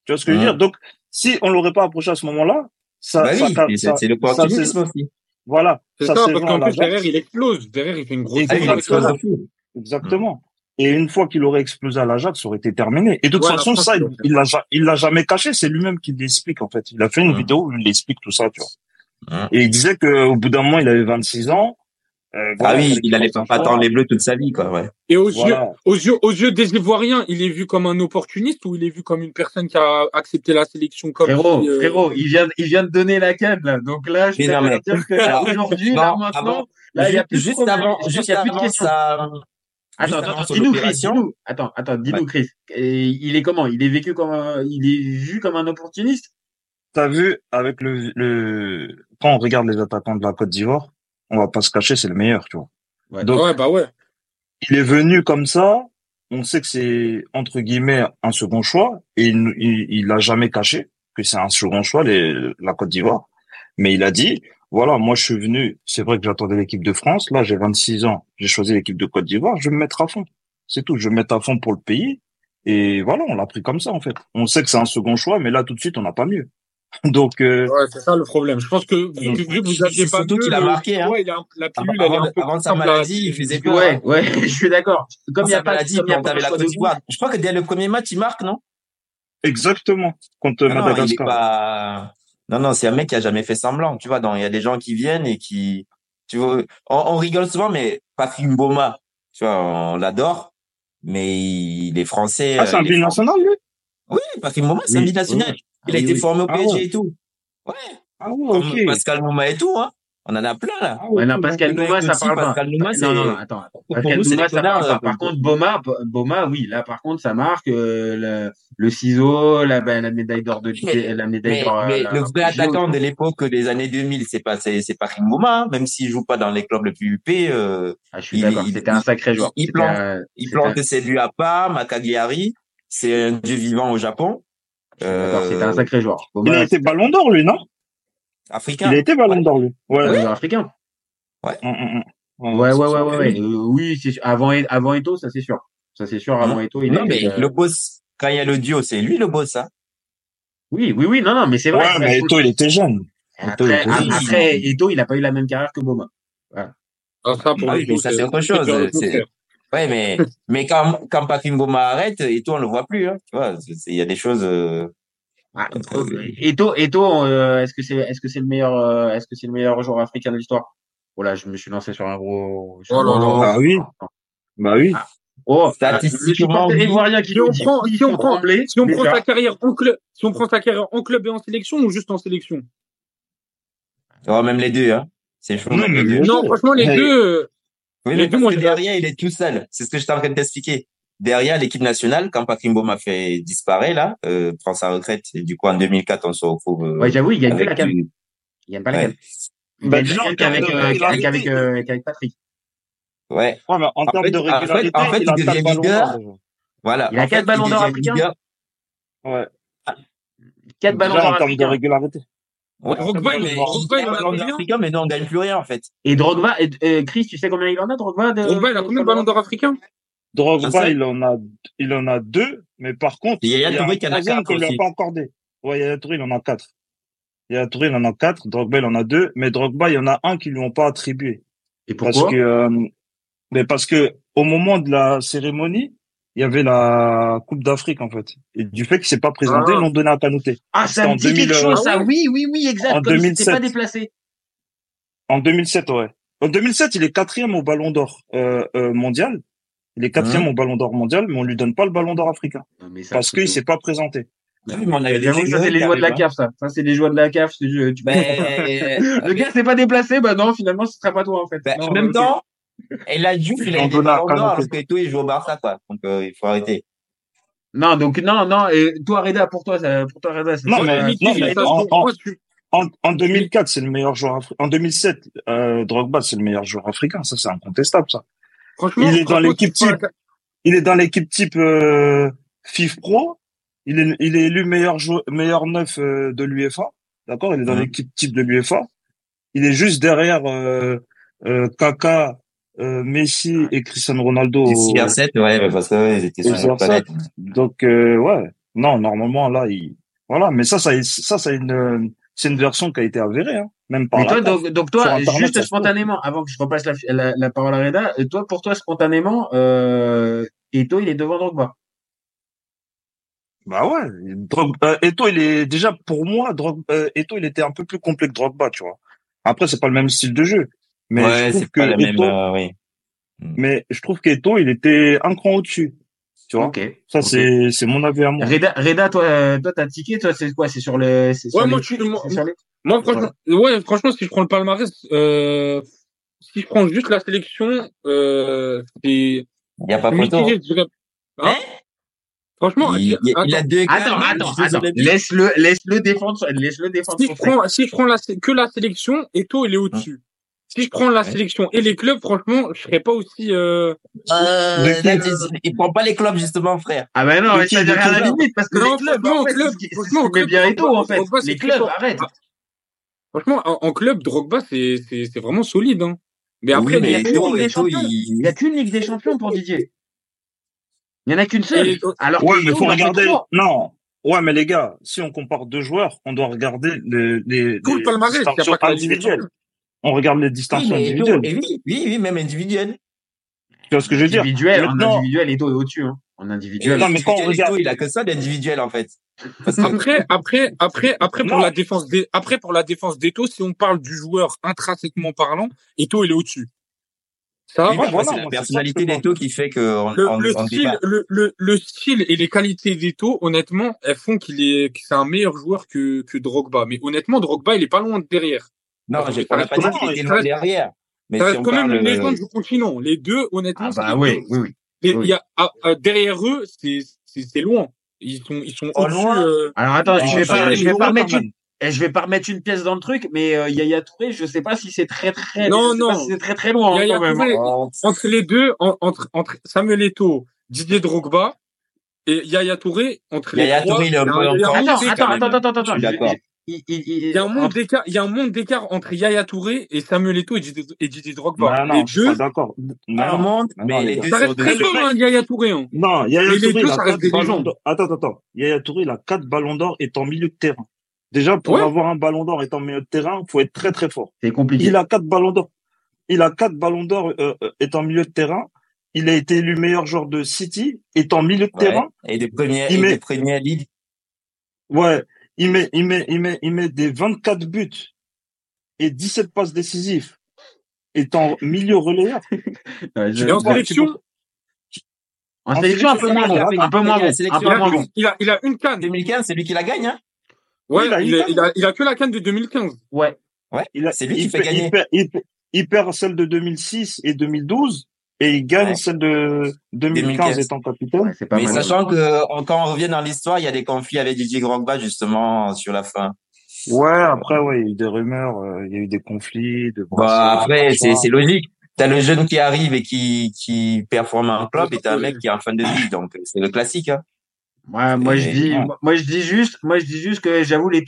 Tu vois ce que je veux Mhm. dire? Donc, si on l'aurait pas approché à ce moment-là, ça, Bah oui, c'est ça, c'est le ça, opportunisme c'est- aussi. voilà, C'est ça ça, parce qu'en plus, derrière, il explose. Derrière, il fait une grosse Exactement. Exactement. Et une fois qu'il aurait explosé à l'Ajax, ça aurait été terminé. Et de toute Ouais, façon, ça, il il l'a, il l'a jamais caché. C'est lui-même qui l'explique, en fait. Il a fait une Mm. vidéo où il explique tout ça, tu vois. Mm. Et il disait qu'au bout d'un moment, il avait 26 ans. Euh, Ah oui, il allait pas attendre les bleus toute sa vie, quoi, ouais. Et aux yeux, aux yeux, aux yeux des Ivoiriens, il est vu comme un opportuniste ou il est vu comme une personne qui a accepté la sélection comme Frérot, si, euh, frérot, il vient, il vient de donner la canne, là. Donc là, je mais- dire que aujourd'hui, là, maintenant, avant- là, il y a plus de juste problème. avant, Il y a juste plus de questions. ça, Attends, attends, dis-nous, Chris, dis-nous. Attends, attends, dis-nous, Ouais. Chris. Et il est comment? Il est vécu comme un, il est vu comme un opportuniste? T'as vu, avec le, le, quand on regarde les attaquants de la Côte d'Ivoire, on va pas se cacher, c'est le meilleur, tu vois. Ouais. Donc, ouais, bah ouais. il est venu comme ça. On sait que c'est, entre guillemets, un second choix. Et il, il, il l'a jamais caché que c'est un second choix, les, la Côte d'Ivoire. Mais il a dit, voilà, moi, je suis venu, c'est vrai que j'attendais l'équipe de France. Là, j'ai 26 ans. J'ai choisi l'équipe de Côte d'Ivoire. Je vais me mettre à fond. C'est tout. Je vais me mettre à fond pour le pays. Et voilà, on l'a pris comme ça, en fait. On sait que c'est un second choix, mais là, tout de suite, on n'a pas mieux. Donc, euh, Ouais, c'est ça le problème. Je pense que vu, vu que vous c'est aviez pas surtout qu'il a le- marqué, hein. ouais, il a, la Avant, pilule, elle est avant, un peu avant sa maladie, il faisait peur. Ouais, hein. ouais, je suis d'accord. Comme Avant il y a pas, maladie, comme il y a quand pas t'avais de la Côte de d'Ivoire. Je crois que dès le premier match, il marque, non? exactement. Contre Ah non, il est Madagascar. pas, non, non, c'est un mec qui a jamais fait semblant. Tu vois, donc, il y a des gens qui viennent et qui, tu vois, on, on rigole souvent, mais Patrick Mboma, tu vois, on l'adore, mais il est français. Ah, c'est euh, un fort- binational, lui? Oui, Patrick Mboma, c'est un Oui, binational. oui. Il a Ah oui, été oui. formé au Ah PSG ouais. et tout. Ouais. Ah ouais. Pascal Mouma et tout, hein. On en a plein, là. Ah Ouais, non, Pascal mec ça parle pas. Pascal Nouma, c'est, Non, non, non, attends. Pascal nous, des ça parle pas. Par contre, Boma, Boma, oui, là, par contre, ça marque, euh, le, le ciseau, la, ben, la médaille d'or de, Mais, la médaille mais, d'or, euh, mais la- le vrai attaquant de l'époque des années 2000, c'est pas, c'est, c'est Patrick Mboma, hein. même s'il joue pas dans les clubs les plus huppés, euh, Ah, je suis il, d'accord. il, C'était un sacré joueur. il plante, il plante ses buts à part, Makagliari, c'est un dieu vivant au Japon, d'accord. C'était un euh, sacré joueur. Il a été ballon d'or, lui, non? Il africain. a été ballon d'or, lui. Ouais. joueur africain. Ouais. Hum. Ouais, Ouais, ouais, ouais. Euh, oui, c'est. Avant, avant Eto, ça c'est sûr. Ça c'est sûr. Avant Hein? Eto, il Non, est, mais euh, le boss, quand il y a le duo, c'est lui le boss, hein. oui, oui, oui, non, non, mais c'est vrai. Ouais, mais. Eto, il était jeune. Eto, il Après, Eto, il a pas eu la même carrière que Boma. Voilà. Ah, ça, pour Ah oui, mais ça, c'est autre chose. Ouais, mais, mais quand, quand Patrick Mboma arrête, et tout, on le voit plus, hein. Tu vois, il y a des choses, euh, Ah, euh, Eto, Eto, euh, est-ce que c'est, est-ce que c'est le meilleur, euh, est-ce que c'est le meilleur joueur africain de l'histoire? Voilà, je me suis lancé sur un gros. sur Oh là là. Bah oui. Bah oui. Ah. Oh, statistiquement, Si on prend, si on prend, si on prend sa carrière en club, si on prend sa carrière en club et en sélection ou juste en sélection? Oh, même les deux, hein. C'est chaud, Non, même mais les deux. les Non, franchement, les Ouais. deux, Oui, mais deux, parce que derrière, il est tout seul. C'est ce que j'étais en train de t'expliquer. Derrière l'équipe nationale, quand Patrick Mboma fait disparaître, là, euh, prend sa retraite, et du coup, en 2004, on se retrouve, euh, Ouais, j'avoue, il gagne pas avec la du- Il gagne pas la ouais. Il Bah, gagne de euh, avec, euh, qu'avec Patrick. Ouais. Ouais, mais en En termes fait, de en fait, régularité, en fait, il il devient leader. Voilà. Il a En quatre ballons d'or africains. Ouais. Quatre ballons d'or en termes de régularité. Ouais. Drogba, il, Mais Drogba, il il en a a ballon combien? africain, mais nous, on gagne plus rien, en fait. Et Drogba, et, euh, Chris, tu sais combien il en a, Drogba, de, Drogba, il a combien de ballons d'or africains? Drogba, seul. il en a, il en a deux, mais par contre, il y a un Touré qui en a troisième quatre qu'on lui a pas accordé. Ouais, Yaya Touré, il en a quatre. Yaya Touré, il en a quatre. Drogba, il en a deux, mais Drogba, il y en a un qui lui ont pas attribué. Et Parce pourquoi? que, euh, mais parce que, au moment de la cérémonie, il y avait la Coupe d'Afrique, en fait. Et du fait qu'il s'est pas présenté, Ah. ils l'ont donné à Kanouté. Ah, ça en me dit 2000, quelque chose, euh, ça. Oui, oui, oui, exact. en Comme il s'était pas 2007. déplacé. En 2007, ouais. En 2007, il est quatrième au Ballon d'Or euh, euh, mondial. Il est quatrième Hum. au Ballon d'Or mondial, mais on lui donne pas le Ballon d'Or africain Non, mais ça, parce qu'il s'est pas présenté. Oui, mais on avait des que ça, c'est les joies de la hein. CAF, ça. Ça, c'est les joies de la CAF. tu- Ben, Le gars s'est pas déplacé, bah non, finalement, ce sera pas toi, en fait. Non, en même temps, et la Diouf, il a Kanouté. alors que tout, il joue au Barça, quoi. Donc, euh, il faut arrêter. Non, donc, non, non, et toi, Reda, pour toi, pour toi, Reda, c'est Non, mais- non, il mais en- en- En, en 2004, c'est le meilleur joueur africain. En 2007, euh, Drogba, c'est le meilleur joueur africain. Ça, c'est incontestable, ça. franchement, Il est dans l'équipe type. Il est dans l'équipe type euh, FIF Pro. Il est, il est élu meilleur joueur, meilleur neuf euh, de l'UEFA. D'accord? Il est dans Mhm. l'équipe type de l'UEFA. Il est juste derrière euh, euh, Kaka, euh, Messi et Cristiano Ronaldo. Et au- 6 ouais, mais parce que, ouais, ils étaient sur la CR7. planète. Donc euh, ouais, non, normalement là, il voilà, mais ça, ça, ça, ça une, euh, c'est une version qui a été avérée, hein, même par Mais toi, donc, donc toi, Internet, juste spontanément, avant que je repasse la, la, la parole à Reda, euh, toi, pour toi, spontanément, euh, Eto, il est devant Drogba. Bah ouais, Drogba, euh, Eto, il est déjà pour moi, Drogba, euh, Eto, il était un peu plus complet que Drogba, tu vois. Après, c'est pas le même style de jeu, mais ouais, je trouve c'est que pas la même, euh, oui. mais je trouve qu'Eto, il était un cran au-dessus, tu vois. Ok. Ça, c'est c'est mon avis à moi. Reda, Reda, toi, euh, toi, t'as tiqué, toi, c'est quoi? C'est sur le, c'est sur Ouais, les- moi, je suis, moi, sur les- moi, franchement, ouais, franchement, si je prends le palmarès, euh, si je prends juste la sélection, euh, c'est, Il y a pas photo. Hein Franchement, Il, il- il a attends. deux Attends, gars, attends, attends. Laisse-le, laisse-le défendre, laisse-le défendre si je prends, si je prends la, que la sélection, Eto, il est au-dessus. Si je prends la Ouais. sélection et les clubs, franchement, je serais pas aussi, euh, Euh, tu- il prend pas les clubs, justement, frère. Ah ben non, De mais ça de à la limite, parce que Non, les clubs, franchement, en fait, club, c'est franchement, club, bien Eto, en fait. Drogba, Les clubs, arrête. Franchement, en, en club, Drogba, c'est, c'est, c'est vraiment solide, hein. Mais après, Oui, mais il y a qu'une Ligue des Champions. il- Il y a qu'une Ligue des Champions pour Didier. Il y en a qu'une seule. Et- Alors Ouais, mais faut regarder. Non. Ouais, mais les gars, si on compare deux joueurs, on doit regarder les, les, les palmarès, individuelles. On regarde les Oui, distinctions individuelles. et oui, oui, oui, même individuel. Tu vois ce que je veux dire? Individuel, en individuel, Eto est au-dessus, hein. En Et individuel. Non, mais quand on regarde- il a que ça d'individuel, en fait. Parce que, Après, après, après, après pour Non. la défense des, après pour la défense d'Eto, si on parle du joueur intrinsèquement parlant, Eto il est au-dessus. Ça, oui, voilà, c'est la moi, c'est ça personnalité d'Eto qui fait que on, le, on, le on style, le, le, le style et les qualités d'Eto, honnêtement, elles font qu'il est, que c'est un meilleur joueur que, que Drogba. Mais honnêtement, Drogba, il est pas loin de derrière. Non, Ça j'ai- pas dit qu'il même- était loin derrière. Mais Ça si reste quand même parle, une euh, légende du continent. Les deux, honnêtement, Ah bah les oui, oui, oui. Et oui. il y a, ah, ah, derrière eux, c'est, loin. Ils sont, ils sont Oh, loin. euh, Alors attends, Non, je vais pas, je vais pas remettre même. une, eh, je vais pas remettre une pièce dans le truc, mais euh, Yaya Touré, je sais pas si c'est très très, Non, non. si c'est très très loin hein, Yaya quand même. Touré, oh, entre les deux, en- entre, entre Samuel Eto'o, Didier Drogba et Yaya Touré, entre les Yaya trois, Touré, il est un peu encore- Attends, attends, même- attends, attends, attends, d'accord. Il- il- il- Il y a un monde d'écart, il y a un monde d'écart entre Yaya Touré et Samuel Eto'o et Didier, Drogba. Les non, je suis deux, d'accord. Non, Un monde, non, mais ça reste très fort, hein, Yaya Touré, hein. Non, Yaya Mais les Touré, deux, il a ça reste quatre des ballons légendes. d'or. Attends, attends, attends. Yaya Touré, il a quatre ballons d'or étant milieu de terrain. Déjà, pour Ouais. avoir un ballon d'or étant milieu de terrain, faut être très très fort. C'est compliqué. Il a quatre ballons d'or. Il a quatre ballons d'or euh, euh, étant milieu de terrain. Il a été élu meilleur joueur de City étant milieu de Ouais. terrain. Et des premières, Il et met- des premières ligues. Ouais, il met, il met, il met, il met des 24 buts et 17 passes décisives étant milieu relayeur. Je- en sélection, En sélection, un peu moins bon, il a un peu moins il a bon, sélection un peu il a, moins avant. bon. il a, il a une canne. 2015, c'est lui qui la gagne, hein? Ouais, il a il, a, canne. il, a, il a que la canne de 2015. Ouais. Ouais. C'est lui qui fait perd- gagner. Il perd, il, perd- il perd celle de 2006 et 2012 et il gagne Ouais. celle de 2015, 2015. étant capitaine. Ouais, c'est pas Mais mal. sachant que quand on revient dans l'histoire, il y a des conflits avec Didier Drogba justement sur la fin. Ouais, après, ouais, il y a eu des rumeurs, euh, il y a eu des conflits, de Bah, après, c'est c'est logique. T'as le jeune qui arrive et qui qui performe en club et t'as un mec qui est en fin de vie, donc c'est le classique. Hein. Ouais, moi je dis, ouais. moi je dis juste, moi je dis juste que j'avoue les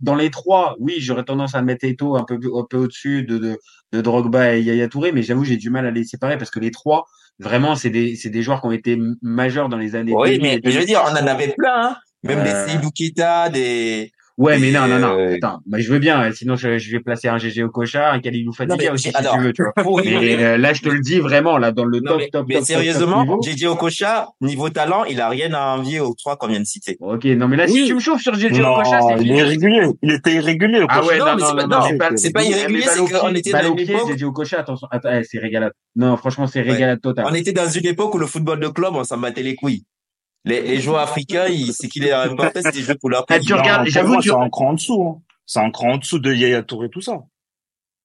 dans les trois, oui, j'aurais tendance à mettre Eto un peu un peu au-dessus de, de de Drogba et Yaya Touré, mais j'avoue j'ai du mal à les séparer parce que les trois, vraiment, c'est des c'est des joueurs qui ont été majeurs dans les années. Oui, 2000 mais, je veux dire, on 2010. en avait plein, hein. Même Euh, des Seydou Keita, des. Ouais, mais non, non, non. euh, Attends, bah, je veux bien. Sinon, je, je vais placer un GG au Cochard, un Kalilou Fadiga aussi, si alors, tu veux, tu vois. pour Mais euh, là, je te le dis vraiment, là, dans le non, top, mais, top, mais top, sérieusement, niveau. JJ Okocha, niveau talent, il a rien à envier aux trois qu'on vient de citer. Ok, non, mais là, si tu me chauffes sur GG Non, Okocha, c'est il est irrégulier. Il était irrégulier. Ah Okocha. ouais, Non, non, mais non, c'est pas- non, non, mais balle- c'est pas mais irrégulier, c'est au qu'on était dans au une époque- dit au Cocha, attention, attends, eh, c'est régalade. Non, franchement, c'est régalade total. On était dans une époque où le football de club, on s'en battait les couilles. Les, les joueurs africains, ils, c'est qu'il est important, c'est des jeux pour leur Ah, pays. tu Non, regardes, j'avoue, tu- c'est un cran en dessous. Hein. C'est un cran en dessous de Yaya Touré, tout ça.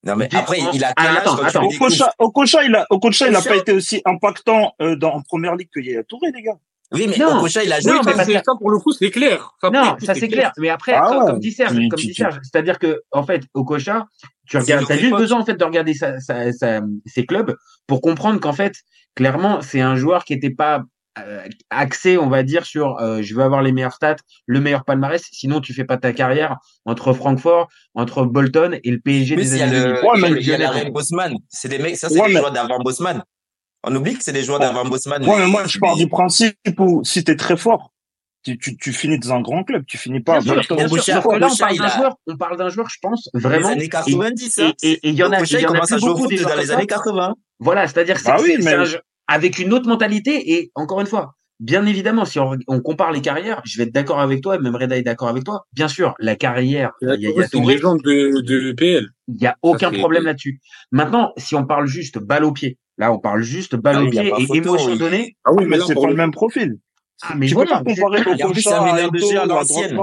Non, mais après, il a quel Ah, attends, attends. Okocha, Okocha, il a, Okocha, il a Okocha- pas été aussi impactant euh, dans, en première ligue que Yaya Touré, les gars. Oui, mais Non. Okocha, il a joué Non, mais parce c'est- ça, pour le coup, c'est clair. Ça, Non, coup, ça c'est clair. Mais après, Ah comme, ouais. comme dit Serge, comme dit Serge, c'est-à-dire que en fait, au Cocha, tu regardes, t'as juste besoin en fait de regarder sa, sa, sa- ses clubs pour comprendre qu'en fait, clairement, c'est un joueur qui était pas axé, on va dire, sur euh, je veux avoir les meilleures stats, le meilleur palmarès. Sinon, tu fais pas ta carrière entre Francfort, entre Bolton et le PSG Plus, des années le, 2000. Ouais, il y a mais- le- il y a l'arrêt Bosman. C'est des mecs, ça, c'est Ouais, des mais- joueurs d'avant Bosman. On oublie que c'est des joueurs d'avant Bosman. Ouais, mais moi, je pars du principe où si t'es très fort, tu, tu, tu finis dans un grand club, tu finis pas Bien sûr, sûr. Là, on parle d'un joueur, on parle d'un joueur, je pense, Les vraiment. années 90, Et hein. et- il y en a, il y en a plus à jouer au beaucoup dans les années ça. 80. Voilà, c'est-à-dire c'est Avec une autre mentalité et encore une fois, bien évidemment, si on, on compare les carrières, je vais être d'accord avec toi, même Reda est d'accord avec toi. Bien sûr, la carrière, il y a, il y a C'est une Touré, légende de, de PL. il y a aucun problème là-dessus. Maintenant, si on parle juste balle au pied, là, on parle juste balle Ah au pied et photo, émotion oui. donnée. Ah oui, mais là, c'est pas le- même profil. Ah, mais tu voilà, peux pas comparer à Eto'o ou à l'ancienne.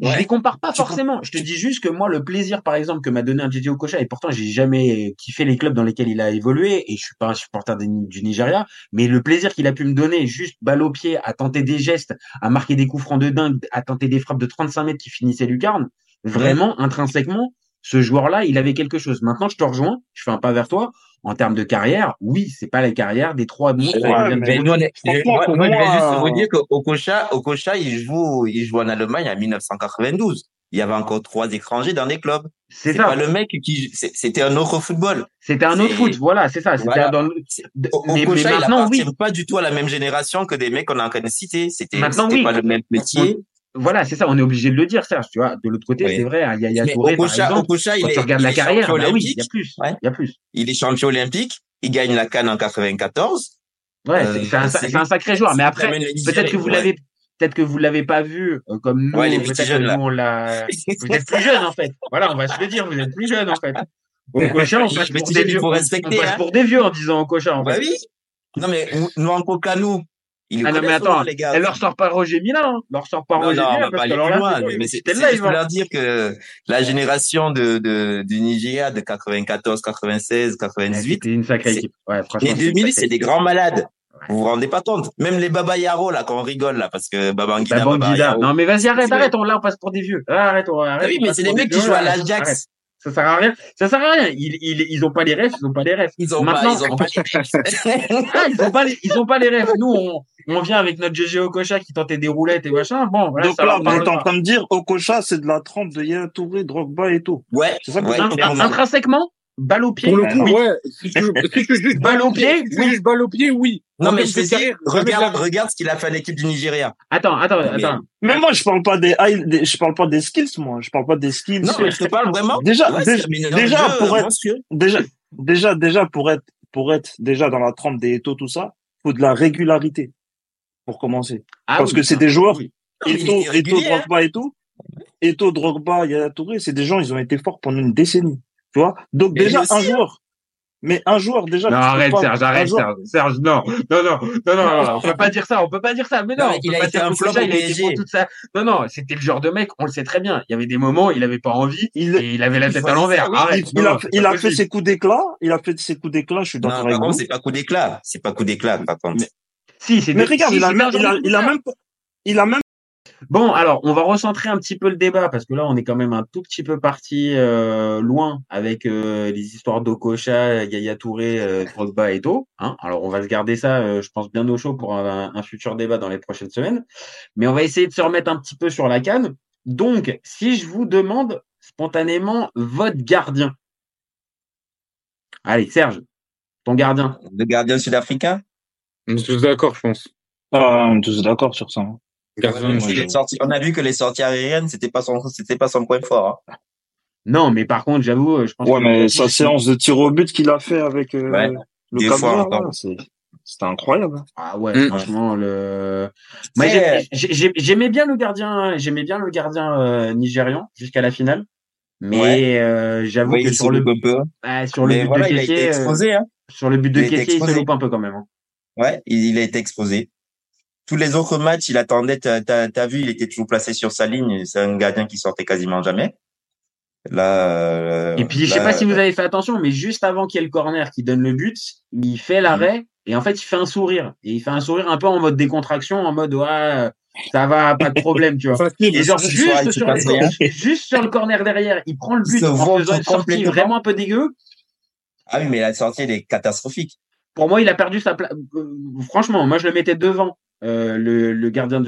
Je les compare pas Tu forcément. Je te dis juste que moi, le plaisir, par exemple, que m'a donné un JJ Okocha, et pourtant, j'ai jamais kiffé les clubs dans lesquels il a évolué, et je suis pas un supporter du Nigeria, mais le plaisir qu'il a pu me donner, juste balle au pied, à tenter des gestes, à marquer des coups francs de dingue, à tenter des frappes de 35 mètres qui finissaient lucarne, vraiment, intrinsèquement, ce joueur-là, il avait quelque chose. Maintenant, je te rejoins, je fais un pas vers toi. En termes de carrière, oui, c'est pas la carrière des trois Ouais, mais-. Mais nous, on est- Franchement, moi, pour moi, je vais juste vous euh, dire qu'Okocha, Okocha, il joue, il joue en Allemagne en 1992. Il y avait encore trois étrangers dans les clubs. C'est pas le mec qui, c'était un autre football. C'était un autre foot, voilà, c'est ça. C'était Voilà. dans mais, mais Okocha, il maintenant, oui. pas du tout à la même génération que des mecs qu'on est en train de citer. C'était, Maintenant, c'était oui. pas le même métier. Voilà, c'est ça, on est obligé de le dire, Serge, tu vois. De l'autre côté, Oui. c'est vrai, il y a, il y a Touré, par Okocha, exemple. Okocha, il Quand est, tu regardes il la carrière, bah oui, il y a plus. Ouais. Il y a plus. Il est champion olympique. Il gagne la canne en 94. Ouais, Euh, c'est- un, lui- sacré joueur. Mais après, peut-être que vous ouais. l'avez, peut-être que vous l'avez pas vu, euh, comme nous, Ouais, les petits jeunes, que là. nous, on l'a, vous êtes plus jeunes, en fait. Voilà, on va se le dire, vous êtes plus jeunes, en fait. Okocha, on passe pour des vieux. On passe pour des vieux en disant Okocha, en Bah fait. oui. Non, mais nous, en coca, nous. Le Ah non, mais attends, les gars. elle leur sort pas Roger Mila, hein. Leur sort pas Non, Roger non, on Mila, va pas aller plus loin, c'est mais c'est c'est juste pour leur dire que la génération de, de, du Nigeria de 94, 96, Ouais, 98, C'était une sacrée c'est- équipe. Ouais, franchement. les c'était une 2000, sacrée c'est des grands malades. Vous vous rendez pas compte. Même les Baba Yaro, là, quand on rigole, là, parce que Babangida, Baba. Non, mais vas-y, arrête, C'est- arrête, on, là, on passe pour des vieux. Ah, Arrête, on, Ah arrête. oui, on mais c'est des mecs qui jouent à l'Ajax. Ça sert à rien. Ça sert à rien. Ils, ils, ils ont pas les refs, ils ont pas les refs. Ils ont pas, Maintenant, ils ont pas les ah, ils ont pas les, ils ont pas les refs. Nous, on, on vient avec notre GG Okocha qui tentait des roulettes et machin. Bon, voilà, Donc ça là, parle t'es en train de dire Okocha, c'est de la trempe de Yaya Touré, Drogba et tout. Ouais, C'est ça que ouais, intrinsèquement, balle au pied. Pour le Ah coup, non. ouais. Si tu, si tu juges Balle au pied, si oui. tu juges balle au pied, oui. Non, mais je te dis, regarde, regarde ce qu'il a fait à l'équipe du Nigeria. Attends, attends, Mais- attends. Mais moi, je parle pas des, high- des- je parle pas des skills, moi. Je parle pas des skills. Non, mais je te parle vraiment. Déjà, Ouais, déjà, déjà, jeu pour être, déjà, déjà, déjà, pour être, pour être déjà dans la trempe des Eto, tout ça, faut de la régularité. Pour commencer. Ah Parce oui, que c'est ah, des joueurs, oui. Eto, Eto, hein. Drogba et tout. Eto, Drogba, Yaya Touré, c'est des gens, ils ont été forts pendant une décennie. Tu vois? Donc, Mais déjà, un joueur. Mais un joueur, déjà, Non, arrête, pas- Serge, arrête, joueur- Serge. Serge, non. Non, non, non, non, on peut pas dire ça, on peut pas dire ça. Mais non, Non, on mais peut il a pas été dire un flop il a été bon toute ça. Non, non, c'était le genre de mec, on le sait très bien. Il y avait des moments, il avait pas envie, Il- et il avait la tête à l'envers. oui. Arrête. il non, a, il a fait ses coups d'éclat, il a fait ses coups d'éclat, je suis d'accord avec vous. c'est pas coup d'éclat. C'est pas coup d'éclat, par contre. Si, c'est Mais regarde, il a même, a, il a même, Bon, alors, on va recentrer un petit peu le débat parce que là, on est quand même un tout petit peu parti euh, loin avec euh, les histoires d'Okocha, Yaya Touré, euh, Drogba et tout. Hein alors, on va se garder ça, euh, je pense, bien au chaud pour un, un futur débat dans les prochaines semaines. Mais on va essayer de se remettre un petit peu sur la canne. Donc, si je vous demande spontanément votre gardien. Allez, Serge, ton gardien. Le gardien sud-africain? On est tous d'accord, je pense. ah, on est tous d'accord sur ça. hein. Sorties- on a vu que les sorties aériennes, c'était pas son, c'était pas son point fort. hein. Non, mais par contre, j'avoue, euh, je pense Ouais, que mais sa séance de tir au but qu'il a fait avec euh, Ouais, le Cameroun, c'était incroyable. Ah ouais, Mm. franchement, le. Moi, j'aimais bien le gardien, j'aimais bien le gardien euh, nigérian jusqu'à la finale, mais Ouais. euh, j'avoue Oui, que il sur le, sur le but voilà, de sur le but de Il se exposé. loupe un peu quand même. hein. Ouais, il, il a été exposé. Tous les autres matchs, il attendait. T'as, t'as, vu, il était toujours placé sur sa ligne. C'est un gardien qui sortait quasiment jamais. Là. euh, Et puis, je sais là, pas si vous avez fait attention, mais juste avant qu'il y ait le corner qui donne le but, il fait l'arrêt et en fait, il fait un sourire. Et il fait un sourire un peu en mode décontraction, en mode ouais, ça va, pas de problème, tu vois. Et genre juste sur, hein. juste sur le corner derrière, il prend le but en faisant une sortie vraiment un peu dégueu. Ah oui, mais la sortie, elle est catastrophique. Pour moi, il a perdu sa place. franchement, moi, je le mettais devant euh, le, le gardien de,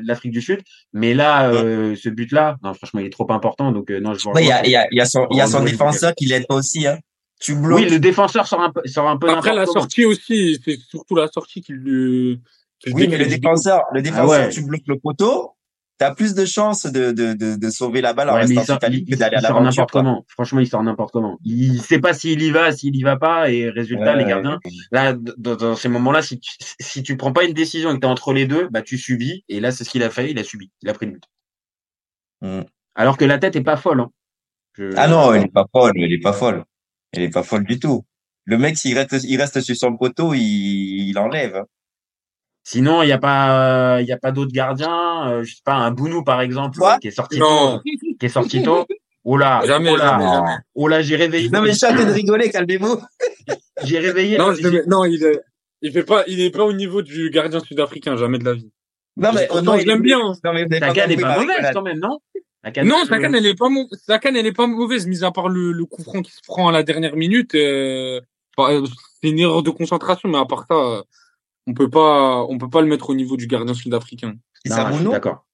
de l'Afrique du Sud. Mais là, euh, ce but-là, non, franchement, il est trop important. Donc, euh, non, je Ouais, il y a, il y a, il y a son, il y a son défenseur qui l'aide pas aussi. Hein. Tu bloques. Oui, le défenseur sort un peu, sort un peu Après, la sortie aussi, c'est surtout la sortie qui le, qui Oui, mais le défenseur, le défenseur, ouais. tu bloques le poteau. Plus de chances de, de, de, de sauver la balle en Ouais, restant sort, il, que d'aller à il sort l'aventure. n'importe comment. Franchement, il sort n'importe comment. Il sait pas s'il y va, s'il y va pas, et résultat, Ouais, les ouais. gardiens. Là, dans, dans ces moments-là, si tu, si tu prends pas une décision et que t'es entre les deux, bah tu subis. Et là, c'est ce qu'il a fait. Il a subi. Il a pris le but. Mm. Alors que la tête est pas folle. Hein. Je- Ah non, elle est pas folle, elle est pas folle. Elle est pas folle du tout. Le mec, s'il reste, il reste sur son poteau, il, il enlève. Sinon, il y a pas, il y a pas d'autres gardiens. euh, je sais pas, un Bounou par exemple, Quoi? qui est sorti Non. tôt, qui est sorti tôt. Oh là, Jamais, oh là, jamais, jamais. oh là, j'ai réveillé. Non, mais chacun de rigoler, calmez-vous. J'ai réveillé. Non, je le j'ai- mets- non, il est, il fait pas, il est pas au niveau du gardien sud-africain, jamais de la vie. Non, mais, Pourtant, je l'aime bien. Non, mais avez Ta pas canne est compris pas ma mauvaise quand même, non? La canne- Non, sa canne, elle est pas mau- sa canne, elle est pas mauvaise, mis à part le, le coup franc qui se prend à la dernière minute. Euh, enfin, euh, c'est une erreur de concentration, mais à part ça, euh, on peut pas, on peut pas le mettre au niveau du gardien sud-africain. C'est d'accord.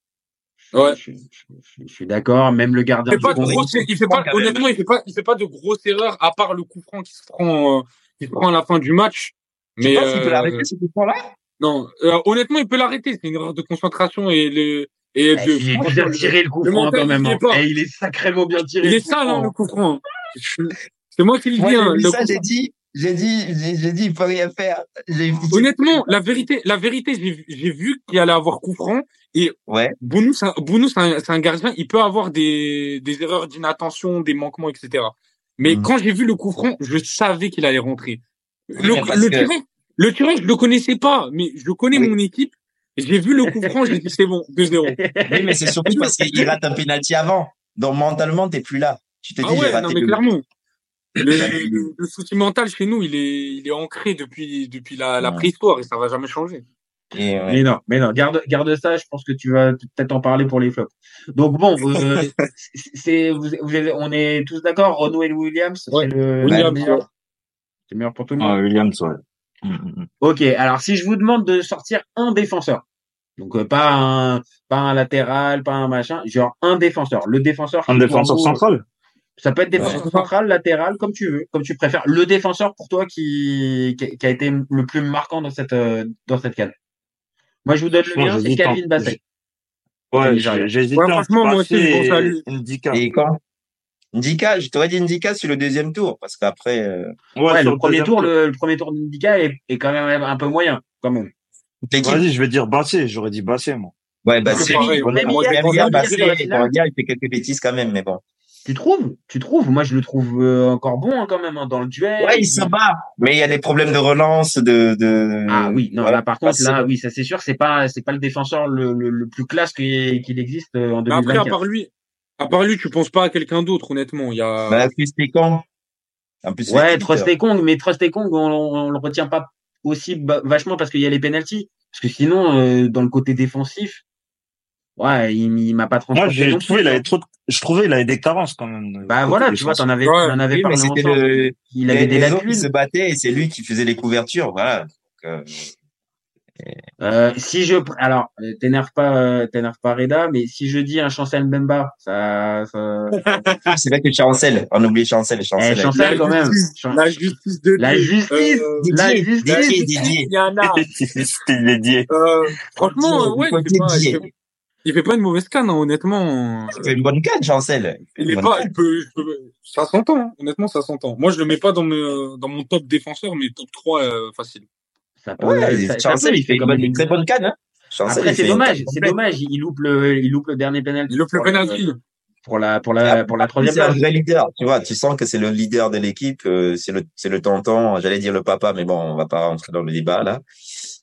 Ouais. Je, je- je- je suis d'accord. Même le gardien Il fait du pas de grosses, il fait pas, honnêtement, il fait pas, il fait pas de grosses erreurs, à part le coup franc qui se prend, euh, qui se prend à la fin du match. Tu Mais, penses qu'il peut euh, l'arrêter, ce coup là non, euh, honnêtement, il peut l'arrêter. C'est une erreur de concentration et le, et Eh, de, Il est bien tiré le coup franc mental, quand même. il hein. pas. Et il est sacrément bien tiré. il est sale, hein, franc. le coup franc. C'est moi qui le dis, hein, ça, coup j'ai franc. dit, j'ai dit, j'ai dit, il peut rien faire. Honnêtement, la vérité, la vérité, j'ai vu- qu'il allait avoir coup franc et Ouais. Bounou, c'est un, Bounou, c'est un, un gardien, il peut avoir des, des erreurs d'inattention, des manquements, etc. Mais Mm. quand j'ai vu le coup franc, je savais qu'il allait rentrer. Le, le que- tirant, le tirant, je le connaissais pas, mais je connais Oui. mon équipe. J'ai vu le coup franc, j'ai dit c'est bon, 2-0. Oui, mais c'est surtout parce qu'il rate un penalty avant. Donc, mentalement, t'es plus là. Tu te dis, Ah j'ai ouais, non mais le- clairement. Le, le, le souci mental chez nous, il est, il est ancré depuis, depuis la, la préhistoire et ça va jamais changer. Et, ouais. Mais non, mais non, garde, garde ça. Je pense que tu vas peut-être en parler pour les flops. Donc bon, euh, c'est, vous, vous avez- on est tous d'accord. Et Williams, Ouais. c'est le, Williams, le meilleur. ouais. C'est le meilleur pour tout le monde. Ah, Williams, ouais. Mm, mm, mm. Ok, alors si je vous demande de sortir un défenseur, donc euh, pas un, pas un latéral, pas un machin, genre un défenseur. Le défenseur. Un défenseur vous, central? Ça peut être défenseur Ouais. central, latéral, comme tu veux, comme tu préfères. Le défenseur pour toi qui, qui, qui a été le plus marquant dans cette, euh, dans cette canne. Moi, je vous donne le Moi, mien, c'est j'hésite Calvin Basset. Ouais, hésité Ouais, franchement, moi aussi, je pense à et lui. Ndika. Et quand? Ndika, je t'aurais dit Ndika sur le deuxième tour, parce qu'après, euh, Ouais, sur le premier tour, le, le premier tour d'Indica est, est quand même un peu moyen, quand même. Vas-y, je vais dire Bassé, j'aurais dit Bassé, moi. Ouais, bah, lui. même Moi, la finale. bon, regarde, il fait quelques bêtises quand même, mais bon. Tu trouves Tu trouves Moi, je le trouve euh, encore bon hein, quand même hein, dans le duel. Ouais, il se bat. Mais il y a des problèmes de relance, de, de... Ah oui, non, Voilà. là par contre, là, oui, ça c'est sûr, c'est pas, c'est pas le défenseur le, le, le plus classe qu'il existe euh, en Mais après, à 2024. part lui, à part lui, tu penses pas à quelqu'un d'autre, honnêtement. Il y a, Bah. En plus, Ouais, c'est Trust et Kong, mais Trust et Kong, on, on le retient pas aussi vachement parce qu'il y a les penalties. Parce que sinon, euh, dans le côté défensif, ouais, il, il m'a pas transporté. Moi, j'ai trouvé, il avait hein. trop, je trouvais, il avait des carences, quand même. Bah voilà, tu vois, t'en avais, Ouais. t'en avais Oui, parlé le, Il avait les, des lacunes. se battaient et c'est lui qui faisait les couvertures, voilà. Donc, euh, Euh, si je, alors, t'énerve pas, t'énerve pas Reda, mais si je dis un Chancel Mbemba, ça, ça... ah, c'est vrai que Chancel, on oublie Chancel, Eh, Chancel. Chancel quand même. la justice de La justice, Euh, la Didier, justice. Didier, Didier. Il y en a. Dédié. Euh, franchement, ouais, il il pas, il, fait, pas une mauvaise canne, hein, honnêtement. Il fait une bonne canne, Chancel. Il est bonne pas, canne. il peut, il peut- ça s'entend, hein. honnêtement, ça s'entend. Moi, je le mets pas dans mes, dans mon top défenseur, mais top 3, euh, facile. Ça peut, Ouais, ça- ça Chancel, il fait quand même une très bonne canne, hein. Chancel, Après, c'est dommage, c'est dommage. Il loupe le, il loupe le dernier penalty. Il loupe le penalty. Pour la, pour la, pour la troisième C'est un place. vrai leader, tu vois. Tu sens que c'est le leader de l'équipe, euh, c'est le, c'est le tonton. J'allais dire le papa, mais bon, on va pas rentrer dans le débat là.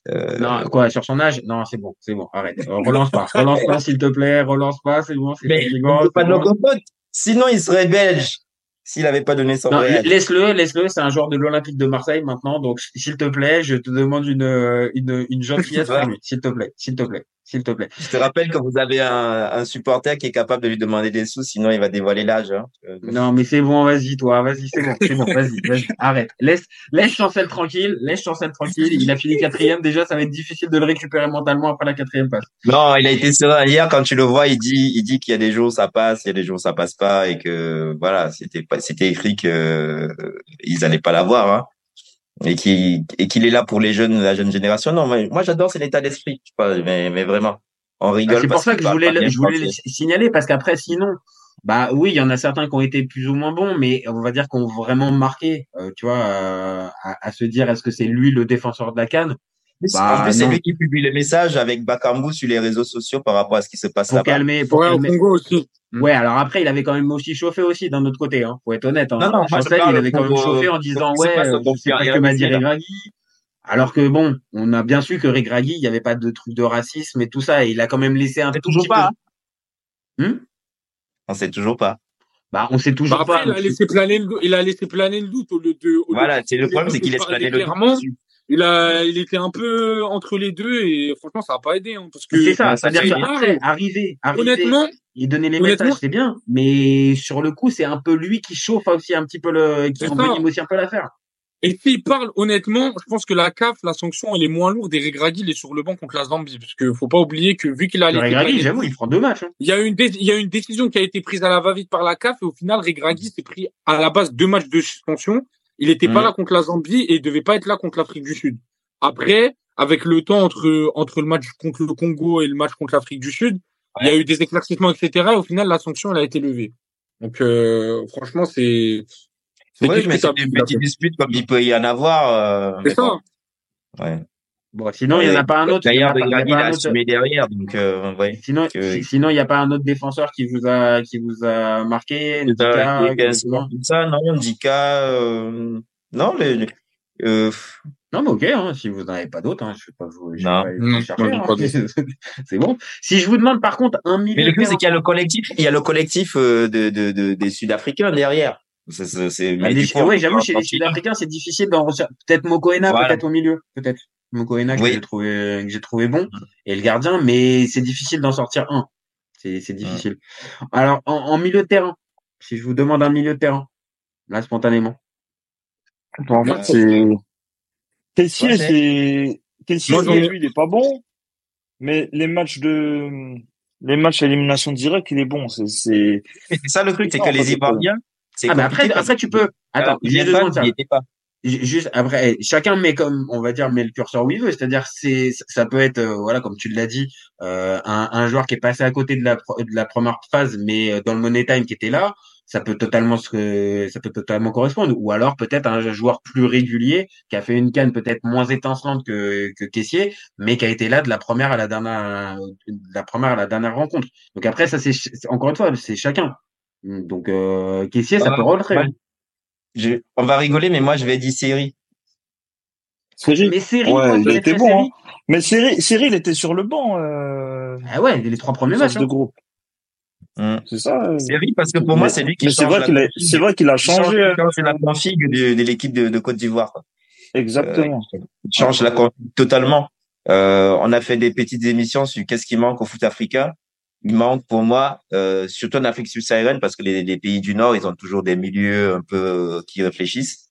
Euh, Non, quoi, sur son âge? Non, c'est bon, c'est bon, arrête. Euh, relance pas, relance pas, s'il te plaît, relance pas, c'est bon, c'est mais fatigant, on peut c'est pas bon. Sinon, il serait belge s'il avait pas donné son Non, laisse-le, laisse-le, c'est un joueur de l'Olympique de Marseille maintenant, donc s'il te plaît, je te demande une, euh, une, une gentillesse pour lui, s'il te plaît, s'il te plaît, s'il te plaît. Je te rappelle que vous avez un, un supporter qui est capable de lui demander des sous, sinon il va dévoiler l'âge. Hein. Euh, Non, mais c'est bon, vas-y, toi, vas-y, c'est bon, c'est bon, vas-y, vas-y, arrête. Laisse, laisse Chancel tranquille, laisse Chancel tranquille. Il a fini quatrième, déjà, ça va être difficile de le récupérer mentalement après la quatrième passe. Non, il a été serein hier quand tu le vois, il dit, il dit qu'il y a des jours ça passe, il y a des jours ça passe pas et que voilà, c'était pas, c'était écrit que euh, ils allaient pas l'avoir, hein. Et qu'il et qu'il est là pour les jeunes, la jeune génération. Non, mais moi j'adore cet état d'esprit, je sais pas, mais mais vraiment. on Bah, rigole. c'est pour ça que je voulais, le- je voulais le français. signaler parce qu'après, sinon, bah oui, il y en a certains qui ont été plus ou moins bons, mais on va dire qu'on vraiment marqué, euh, tu vois, euh, à, à se dire est-ce que c'est lui le défenseur de la canne? En Bah plus, c'est non. lui qui publie les messages avec Bakambu sur les réseaux sociaux par rapport à ce qui se passe Pour là-bas. calmer, pour Ouais, au calmer. Congo aussi. Ouais, alors après, il avait quand même aussi chauffé aussi d'un autre côté, hein. Faut être honnête, hein. Non, non, moi, Chancel, il avait quand même pour, euh, chauffé en pour disant ce ouais, passe euh, pas Congo, que m'a dit. Regragui. Alors que bon, on a bien su que Regragui, il n'y avait pas de truc de racisme et tout ça, et il a quand même laissé un C'est tout toujours petit pas. peu. Hmm? On sait toujours pas. bah, on sait Bah toujours après, pas. il a laissé planer le, il a laissé planer le doute au lieu de, au lieu Voilà, de- c'est le problème, c'est qu'il laisse planer le doute. Il a, il était un peu entre les deux et franchement, ça a pas aidé, hein, parce que C'est ça, qu'après, arriver, arriver, honnêtement, et donner les messages, c'est bien, mais sur le coup, c'est un peu lui qui chauffe aussi un petit peu le, qui ça. envenime aussi un peu l'affaire. Et s'il parle honnêtement, je pense que la CAF, la sanction, elle est moins lourde et Regragui, il est sur le banc contre la Zambie. Parce que faut pas oublier que vu qu'il a Regragui, j'avoue, il prend deux matchs. hein. il y a une il y a une décision qui a été prise à la va-vite par la CAF et au final, Regragui s'est pris à la base deux matchs de suspension. Il était pas Mhm. là contre la Zambie et il devait pas être là contre l'Afrique du Sud. Après, avec le temps entre, entre le match contre le Congo et le match contre l'Afrique du Sud, il y a eu des éclaircissements, etc. Et au final, la sanction, elle a été levée. Donc, euh, franchement, c'est, c'est Oui, mais c'est discutable. des petites disputes comme il peut y en avoir. euh, C'est ça. Ouais. Bon, sinon, il n'y en a pas un autre. il y en a D'ailleurs, pas l'a un autre- assumé derrière, donc euh, ouais. Sinon, que- sinon, il n'y a pas un autre défenseur qui vous a, qui vous a marqué, Ndika, tout ça, non, Ndika, euh, non, les, euh, Non, mais ok, hein, si vous n'en avez pas d'autres, hein, je ne vais pas vous, chercher, hein. c'est bon. Si je vous demande par contre un milieu mais le plus, c'est qu'il y a le collectif, il y a le collectif euh, de, de, de, des Sud-Africains derrière. C'est, c'est, c'est- Ah, mais les- du coup, ouais, on j'avoue, chez les Sud-Africains, c'est difficile d'en ressortir. Peut-être Mokoena, Voilà. peut-être au milieu, peut-être. Mokoena que Oui. j'ai trouvé, que j'ai trouvé bon, et le gardien, mais c'est difficile d'en sortir un. C'est, c'est difficile. Alors, en, en milieu de terrain, si je vous demande un milieu de terrain, là, spontanément. En fait, c'est. Kessier, Ouais, c'est- ai- lui, il est pas bon. Mais les matchs de. Les matchs à élimination directe, il est bon. C'est. c'est- ça le truc, c'est que pas les. Ivoiriens, Ah, mais après, après, tu peux, attends, il était pas. Ju- Juste après, eh, chacun met comme on va dire met le curseur où il veut, c'est-à-dire c'est ça peut être euh, voilà comme tu l'as dit euh, un, un joueur qui est passé à côté de la pro- de la première phase mais euh, dans le money time qui était là, ça peut totalement se ça peut totalement correspondre ou alors peut-être un joueur plus régulier qui a fait une canne peut-être moins étincelante que que Caissier mais qui a été là de la première à la dernière de la première à la dernière rencontre. Donc après ça c'est encore une fois c'est chacun. Donc euh, Caissier ça Ah, peut rentrer. ouais. Je- on va rigoler, mais moi, je vais dire série. Série. Mais Série, Ouais, il était bon. Hein. Mais Série, il était sur le banc. Euh... Ah ouais, les trois premiers matchs. de hein. groupe. Hum. C'est ça. euh. Série, parce que pour moi, c'est lui qui mais c'est change vrai qu'il a, c'est vrai qu'il a Il changé. il euh, change la config de, de l'équipe de, de Côte d'Ivoire. quoi. Exactement. Il change la config totalement. Euh, on a fait des petites émissions sur qu'est-ce qui manque au foot africain. Il manque pour moi, euh, surtout en Afrique subsaharienne, parce que les, les pays du Nord, ils ont toujours des milieux un peu euh, qui réfléchissent.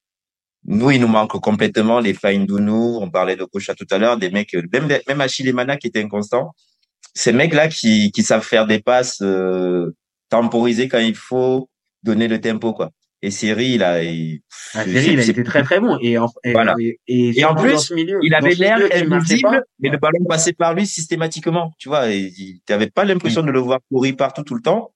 Nous, il nous manque complètement les Faïndounou, on parlait de Kocha tout à l'heure, des mecs, même, même Achille Mana qui était inconstant. Ces mecs-là qui, qui savent faire des passes, euh, temporiser quand il faut, donner le tempo, quoi. Et Siri, il a, il, Ah, Série, il a c'est- été très très bon. Et, en, et, Voilà. et, et Et en plus, milieu, il avait l'air invisible, mais le ballon passait par lui systématiquement. Tu vois, et il- t'avais pas l'impression de le voir courir partout tout le temps.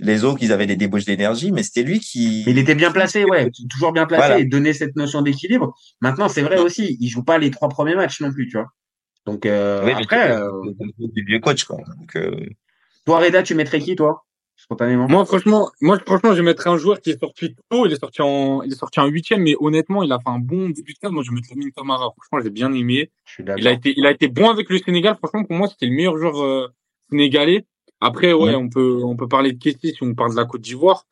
Les autres, ils avaient des débauches d'énergie, mais c'était lui qui. Mais il était bien placé, ouais, toujours bien placé Voilà. et donner cette notion d'équilibre. Maintenant, c'est vrai aussi, il joue pas les trois premiers matchs non plus, tu vois. Donc euh, Oui, après, euh, du vieux coach, quoi. Donc, euh, toi Reda, tu mettrais qui toi, spontanément Moi, franchement, moi, franchement, je mettrais un joueur qui est sorti tôt. Il est sorti en, il est sorti en huitième, mais honnêtement, il a fait un bon début de. Moi, je mettrais Lamine Camara. Franchement, j'ai bien aimé. Je suis Il a été, il a été bon avec le Sénégal. Franchement, pour moi, c'était le meilleur joueur euh, sénégalais. Après, ouais, Ouais. on peut, on peut parler de Kessie si on parle de la Côte d'Ivoire.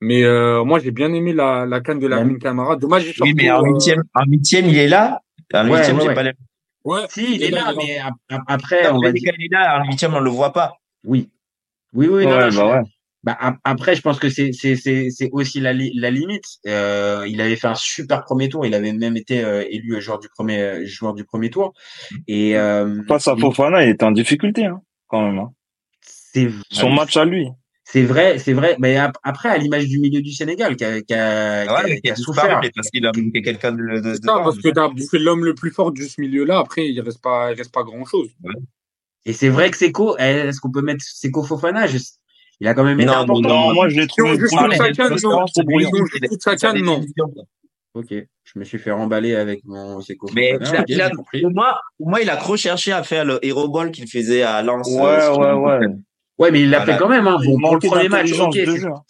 Mais euh, moi, j'ai bien aimé la, la canne de Lamine Camara. Dommage, il sort oui, mais en euh, huitième, en huitième, il est là. En Ouais, huitième, ouais, j'ai ouais. pas l'impression. Ouais. Si, il est là, là, mais ap- ap- après, on va dire il est là, en huitième, on le voit pas. oui, oui, oui. non, Ouais, non, je- bah ouais. Bah, ap- après, je pense que c'est c'est c'est c'est aussi la li- la limite. Euh, il avait fait un super premier tour. Il avait même été euh, élu joueur du premier joueur du premier tour. Et euh, Face à Fofana, il était en difficulté, hein, quand même. Hein. c'est Son match à lui. c'est vrai, c'est vrai. Mais ap- après, à l'image du milieu du Sénégal, qui a qui a, qui a- Ouais, qui a souffert. parce qu'il a manqué quelqu'un de, de, de ça, parce que t'as bouffé l'homme le plus fort de ce milieu-là. Après, il reste pas, il reste pas grand chose. Et c'est vrai que Seko, est-ce qu'on peut mettre Seko Fofana? Je- Il a quand même Non, non, Non, moi, je l'ai trouvé joue sur brouillon. Saka, non. Ok, je me suis fait remballer avec mon Seko Mais Fofana. il a- Ok, il a- j'ai compris. pour moi, moi, il a trop cherché à faire le hero ball qu'il faisait à Lens. Ouais, ouais, ouais. Ouais, mais il l'a Voilà. fait quand même. Hein. Bon, pour le premier match,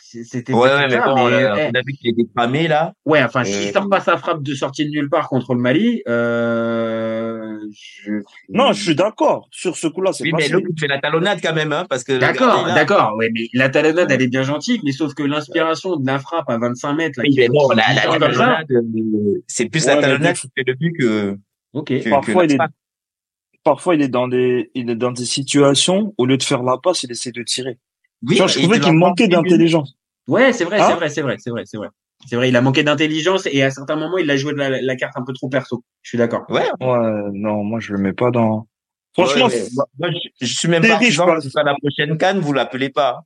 c'était Ouais, ouais, mais ça, bon, mais, euh, eh, on a vu qu'il était cramé, là. Ouais, enfin, s'il Euh, sort pas sa frappe de sortie de nulle part contre le Mali, euh, je... Non, je suis d'accord. Sur ce coup-là, c'est Oui, mais l'autre, il fait la talonnade quand même, hein, parce que. D'accord, d'accord. Ouais, mais la talonnade, elle est bien gentille, mais sauf que l'inspiration de la frappe à 25 mètres, là, Oui, qui mais bon, qu'il la, la, talonnade, euh, c'est plus Ouais, la talonnade qui fait le but que. Ok. que- que Parfois, la il est. parfois, il est dans des, il est dans des situations, au lieu de faire la passe, il essaie de tirer. Oui, vois, je trouvais qu'il manquait pas d'intelligence. Ouais, c'est vrai, Hein c'est vrai, c'est vrai, c'est vrai, c'est vrai. C'est vrai, il a manqué d'intelligence et à certains moments, il a joué de la, la carte un peu trop perso. Je suis d'accord. Ouais. Ouais, non, moi, je le mets pas dans, franchement, Ouais, mais moi, moi, je, je suis même pense. ce soit la prochaine canne, vous l'appelez pas.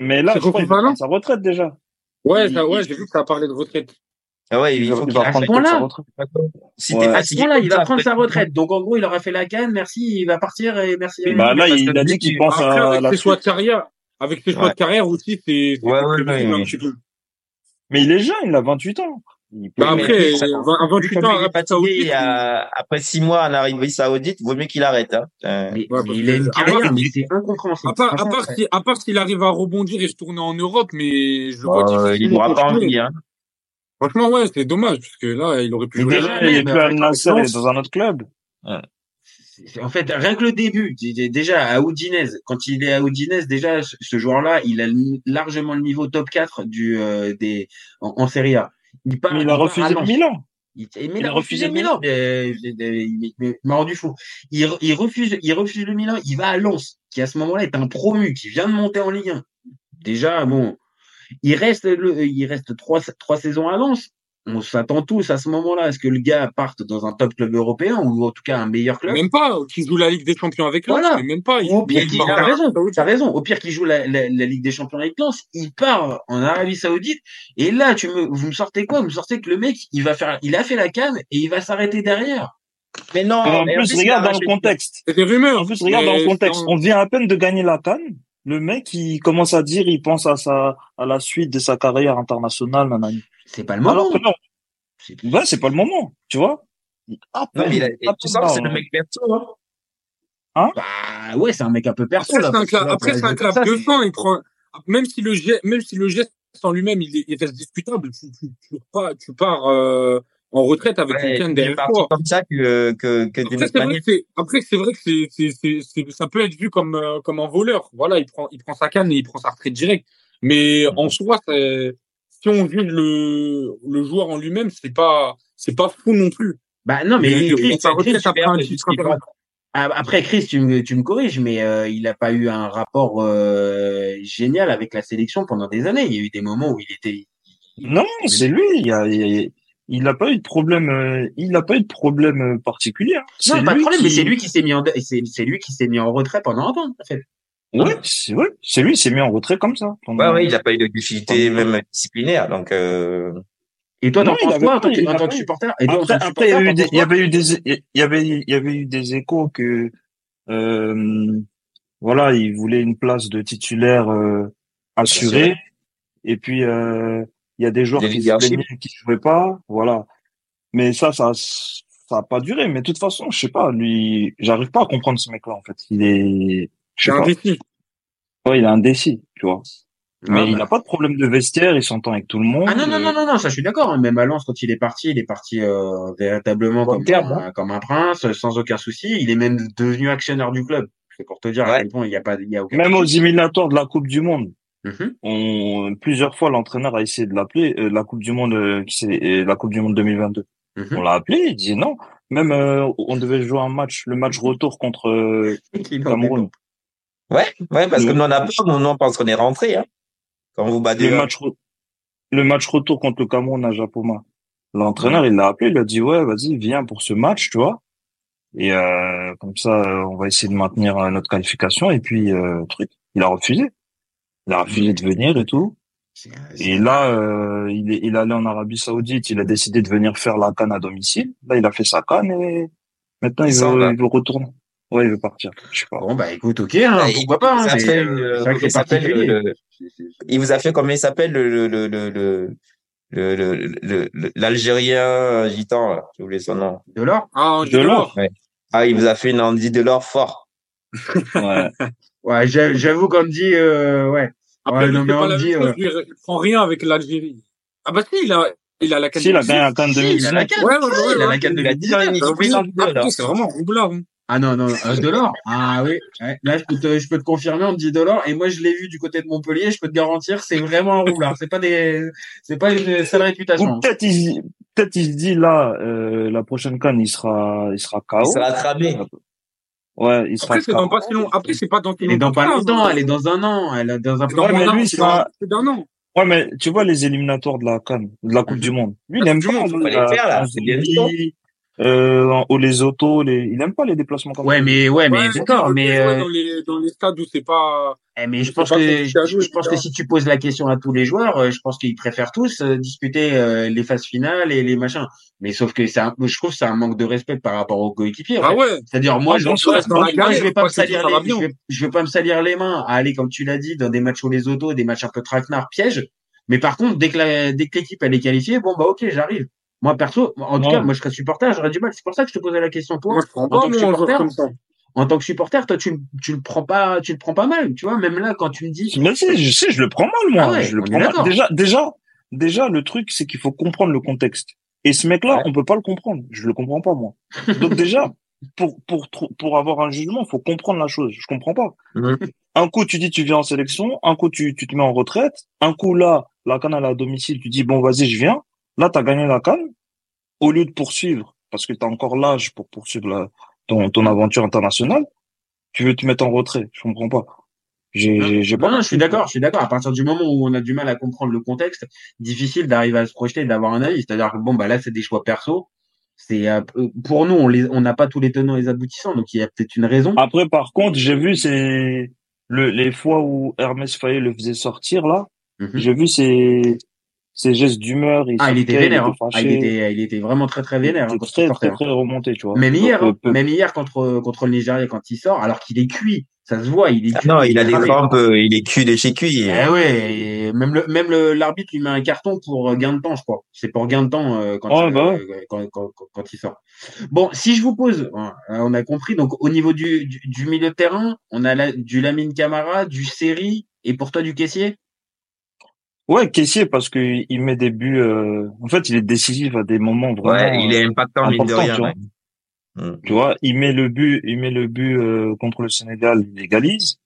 mais là, je crois qu'il sa retraite déjà. Ouais, Il- ça, ouais, j'ai vu que ça a parlé de retraite. Ah ouais, il Il va, faut il qu'il va à prendre ce point-là sa retraite. Si Ouais. t'es À ce fatigué moment-là, il va ça, prendre sa retraite. Donc, en gros, il aura fait la canne. Merci, il va partir et merci. Oui, Bah, là, il a lui, dit qu'il il- pense Après, à avec la ses choix de carrière, avec ses choix Ouais. de carrière aussi, c'est, Ouais, ouais, ouais. un petit peu. Mais il est jeune, il a 28 ans. Il peut- Bah après, ça- à 28 Lui, comme ans, il fatigué à- après six mois en Arabie Saoudite, vaut mieux qu'il arrête. Hein. Euh, Mais, Ouais, mais il a une à carrière, part- mais c'est incompréhensible. à part, à si, à s'il arrive à rebondir et se tourner en Europe, mais je le vois euh, il difficilement n'aura pas envie. Hein. Franchement, ouais, c'est dommage, parce que là, il aurait pu jouer. déjà, il est plus à euh, Nasser, il est dans un autre club. c'est- En fait, rien que le début, déjà à Udinese, quand il est à Udinese, déjà ce joueur-là, il a largement le niveau top 4 du euh, des en, en Serie A. Il part, Mais il il a part à refusé le Lens. Milan. Il, mais il a refusé le Milan. Mais- il il m'a rendu fou. Il, il refuse, il refuse le Milan. Il va à Lens, qui à ce moment-là est un promu, qui vient de monter en Ligue 1. Déjà, bon, il reste, le, il reste trois, trois saisons à Lens. On s'attend tous à ce moment-là à ce que le gars parte dans un top club européen ou en tout cas un meilleur club. Même pas, qu'il joue la Ligue des Champions avec Lens, Voilà. même pas. Il, au pire, il en raison, raison. Au pire, qu'il joue la, la, la Ligue des Champions avec Lens, il part en Arabie Saoudite. Et là, tu me, vous me sortez quoi? Vous me sortez que le mec, il va faire, il a fait la canne et il va s'arrêter derrière. Mais non, en mais plus, il a regarde dans le contexte. C'est des rumeurs. En plus, regarde dans le contexte. On vient à peine de gagner la canne. Le mec, il commence à dire, il pense à sa, à la suite de sa carrière internationale, nanani. C'est pas le moment. Alors que non. C'est- Ouais, c'est pas le moment, tu vois. À Non, mais il a- peine, et à tu peine sens que c'est le mec perso. Hein. Bah, ouais, c'est un mec un peu perso, Après, là. c'est un après, ça, de fin. Il prend, même si le geste, même si le geste en lui-même, il est, il reste discutable, tu, tu, tu pars, tu pars, euh, en retraite avec Ouais, une canne il est derrière toi. comme ça que, que, que Après, c'est vrai que c'est, après, c'est vrai que c'est, c'est, c'est, c'est- ça peut être vu comme, euh, comme un voleur. Voilà, il prend, il prend sa canne et il prend sa retraite directe. Mais en soi, c'est, si on juge le, le joueur en lui-même, c'est pas, c'est pas fou non plus. Bah, non, mais Mais Chris, retraite après un titre c'est. Ah, Après, Chris, tu me, tu me corriges, mais euh, il n'a pas eu un rapport euh, génial avec la sélection pendant des années. Il y a eu des moments où il était. Non, c'est lui. Il a, il, il a pas eu de problème. euh, Il a pas eu de problème euh, particulier. hein. Non, C'est pas de lui problème, qui- mais c'est lui qui s'est mis en, c'est c'est lui qui s'est mis en retrait pendant un temps, en fait. Ouais, c'est ouais, c'est lui. Il s'est mis en retrait comme ça. Ouais, ouais, il a pas eu de difficulté, même disciplinaire. Donc, euh... Et toi, t'en Non, il penses quoi en tant que, supporter Et toi, en Après, il y, a supporter, eu des, t'en il y penses avait eu des, il y avait, il y avait eu des échos que, euh, voilà, il voulait une place de titulaire euh, assurée. Et puis, euh, il y a des joueurs Des qui se qui jouaient pas, voilà. Mais ça, ça, ça a pas duré. Mais de toute façon, je sais pas, lui, j'arrive pas à comprendre ce mec-là, en fait. Il est, je sais un pas. défi. Ouais, il a un défi, tu vois. Mais Ah, il bah. n'a pas de problème de vestiaire, il s'entend avec tout le monde. Ah non, non, non, non, non, ça je suis d'accord. hein. Même à Lens, quand il est parti, il est parti euh, véritablement Bon comme, terme, un, comme un prince, sans aucun souci. Il est même devenu actionnaire du club. C'est pour te dire à Ouais. quel point il n'y a pas, il y a aucun Même aux éliminatoires de la Coupe du Monde, Mhm. on, plusieurs fois, l'entraîneur a essayé de l'appeler, euh, la Coupe du Monde, euh, qui c'est, euh, la Coupe du Monde 2022. Mhm. On l'a appelé, il disait non. Même, euh, on devait jouer un match, le match retour contre euh, Cameroun. ouais, ouais, parce que nous, on a peur, nous, on pense qu'on est rentré, hein. Quand vous battez Le match, re- le match retour contre le Cameroun à Japoma. L'entraîneur, il l'a appelé, il a dit ouais, vas-y, viens pour ce match, tu vois. Et euh, comme ça, euh, on va essayer de maintenir euh, notre qualification. Et puis, euh, truc, il a refusé. Il a refusé de venir et tout. Et là, euh, il est, il est allé en Arabie Saoudite. Il a décidé de venir faire la canne à domicile. Là, il a fait sa canne et maintenant il Il veut, il veut retourner. Ouais, il veut partir. Je sais pas. Bon, bah écoute, ok, hein, Ah, pourquoi pas. il Hein, vous a mais, fait, euh, euh, il s'appelle, le- Il vous a fait comment il s'appelle le le le le le le- le- le- le- l'Algérien gitan là, j'ai oublié son nom. Delors? Ah, Andy Delors. Ouais. Ah, il vous a fait une Andy Delors fort. Ouais. Ouais, j'a- j'avoue qu'on dit, euh, ouais. Après, Ouais, non, la dit, chose. euh, Lui, il prend rien avec l'Algérie. Ah bah si, il a, il a la canne Si, il a 2018. gagné la canne Si, il a la 2019. canne. Ouais, ouais, ouais, il a la canne Il a dit dans 2019. l'émission Oui, Andy ah, c'est vraiment roublard. Hein. Ah non, non, euh, Delors. Ah oui. Ouais. Là, je peux te, je peux te confirmer, on me dit Delors. Et moi, je l'ai vu du côté de Montpellier. Je peux te garantir, c'est vraiment un roublard. C'est pas des, c'est pas une sale réputation. Peut-être il, peut-être il se dit là, euh, la prochaine canne, il sera, il sera KO. Il sera cramé. Ouais, il sera Après, c'est dans pas si long. Après, c'est pas dans Elle est dans pas longtemps, longtemps. hein. Elle est dans un an. Elle est dans un dans Ouais, mais lui, c'est d'un an. Ouais, mais tu vois les éliminatoires de la CAN, de la Coupe du Monde. Lui, il aime pas Monde, faut pas les la- faire, là. C'est bien Zambie, euh, ou les autos, les, il aime pas les déplacements comme Ouais, ça. mais, ouais, mais Ouais, d'accord, mais, euh, dans les, dans les stades où c'est pas, mais je pense que, je, pense que si tu poses la question à tous les joueurs, euh, je pense qu'ils préfèrent tous euh, disputer euh, les phases finales et les machins. Mais sauf que c'est un, je trouve que c'est un manque de respect par rapport aux coéquipiers. Ah ouais. C'est-à-dire, moi, je, je vais pas me salir ça les, je vais, je vais pas me salir les mains à aller, comme tu l'as dit, dans des matchs où les autos, des matchs un peu traquenards, pièges. Mais par contre, dès que la, dès que l'équipe elle est qualifiée, bon bah ok, j'arrive. Moi perso, en tout cas, moi je serais supporter, j'aurais du mal. C'est pour ça que je te posais la question toi. Moi, je prends en tant que supporter, ça. En tant que supporter, toi tu, le- tu le prends pas, tu le prends pas mal. Tu vois, même là quand tu me dis, Mais si, je sais, je le prends mal, moi. Ah ouais, je le prends mal. Déjà, déjà, déjà, le truc, c'est qu'il faut comprendre le contexte. Et ce mec-là, Ouais. on peut pas le comprendre. Je le comprends pas, moi. Donc déjà, pour, pour, pour avoir un jugement, faut comprendre la chose. Je comprends pas. Mhm. Un coup, tu dis tu viens en sélection. Un coup, tu, tu te mets en retraite. Un coup, là, la canne elle est à domicile. Tu dis, bon, vas-y, je viens. Là, t'as gagné la canne. Au lieu de poursuivre, parce que t'as encore l'âge pour poursuivre la, ton, ton aventure internationale, tu veux te mettre en retrait. Je comprends pas. J'ai, j'ai, j'ai pas Non, non, je suis d'accord, je suis d'accord. À partir du moment où on a du mal à comprendre le contexte, difficile d'arriver à se projeter et d'avoir un avis. C'est-à-dire que bon, bah là, c'est des choix perso. C'est euh, pour nous, on les, on n'a pas tous les tenants et les aboutissants, donc il y a peut-être une raison. Après, par contre, j'ai vu c'est le, les fois où Hermès Fayet le faisait sortir là, Mhm. j'ai vu ses, ses gestes d'humeur. Il Ah, il était vénère. hein. était Ah, il était, il était vraiment très très Il vénère hein, était quand il très, sortait. très, hein. très remonté, tu vois. Même Donc, hier, euh, hein, même hier contre contre le Nigeria quand il sort, alors qu'il est cuit, ça se voit, il est Ah cuit. non, il a des crampes, euh, il est cul de chez cuit. Eh ouais, et même le même le l'arbitre lui met un carton pour euh, gain de temps, je crois. C'est pour gain de temps euh, quand, Ouais, il, bah euh, quand, quand, quand- quand il sort. Bon, si je vous pose, hein, on a compris. Donc au niveau du, du, du milieu de terrain, on a la, du Lamine Camara, du Seri et pour toi du caissier? Ouais, Caissier, parce que il met des buts, euh, en fait, il est décisif à des moments vraiment, Ouais, il est euh, impactant, mine de importants, rien. tu vois. ouais. Mm. Tu vois, il met le but, il met le but, euh, contre le Sénégal, il égalise.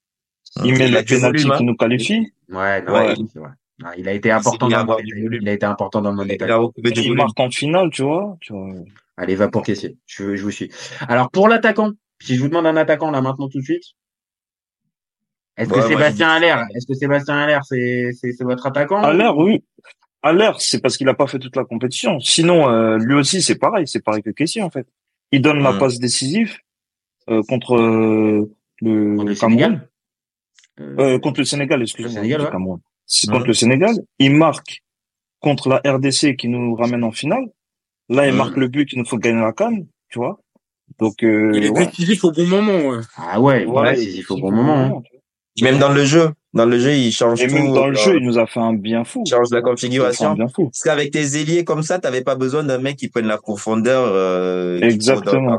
Il Mm. met Il a le du penalty volume, hein. qui nous qualifie. Ouais, non, Ouais. vrai. Ah, il a été important Il dans le volume. Il a été important dans le monde Il Il marque en finale, tu vois. Tu vois. Allez, va pour caissier. Je, je vous suis. Alors pour l'attaquant, si je vous demande un attaquant là maintenant tout de suite, est-ce que Ouais, Sébastien Allaire, est-ce que Sébastien Allaire c'est c'est c'est votre attaquant À l'air, oui. À l'air, c'est parce qu'il a pas fait toute la compétition. Sinon, euh, lui aussi, c'est pareil. C'est pareil que Caissier, en fait. Il donne la Mm. passe décisive euh, contre euh, le, Contre le Cameroun. Sénégal? Euh, Euh, contre le Sénégal, excusez-moi. Sénégal, ouais. Cameroun. C'est Mm. contre le Sénégal. Il marque contre la RDC qui nous ramène en finale. Là, il Mm. marque le but qui nous faut gagner la canne, tu vois. Donc, euh, Il est ouais. décisif au bon moment, ouais. Ah ouais, Ouais, il est décisif bon au bon moment. Même dans le jeu. Dans le jeu, il change Et tout. même dans le euh, jeu, il nous a fait un bien fou. il change la configuration. bien fou. Parce qu'avec tes ailiers comme ça, t'avais pas besoin d'un mec qui prenne la profondeur. Euh, Exactement.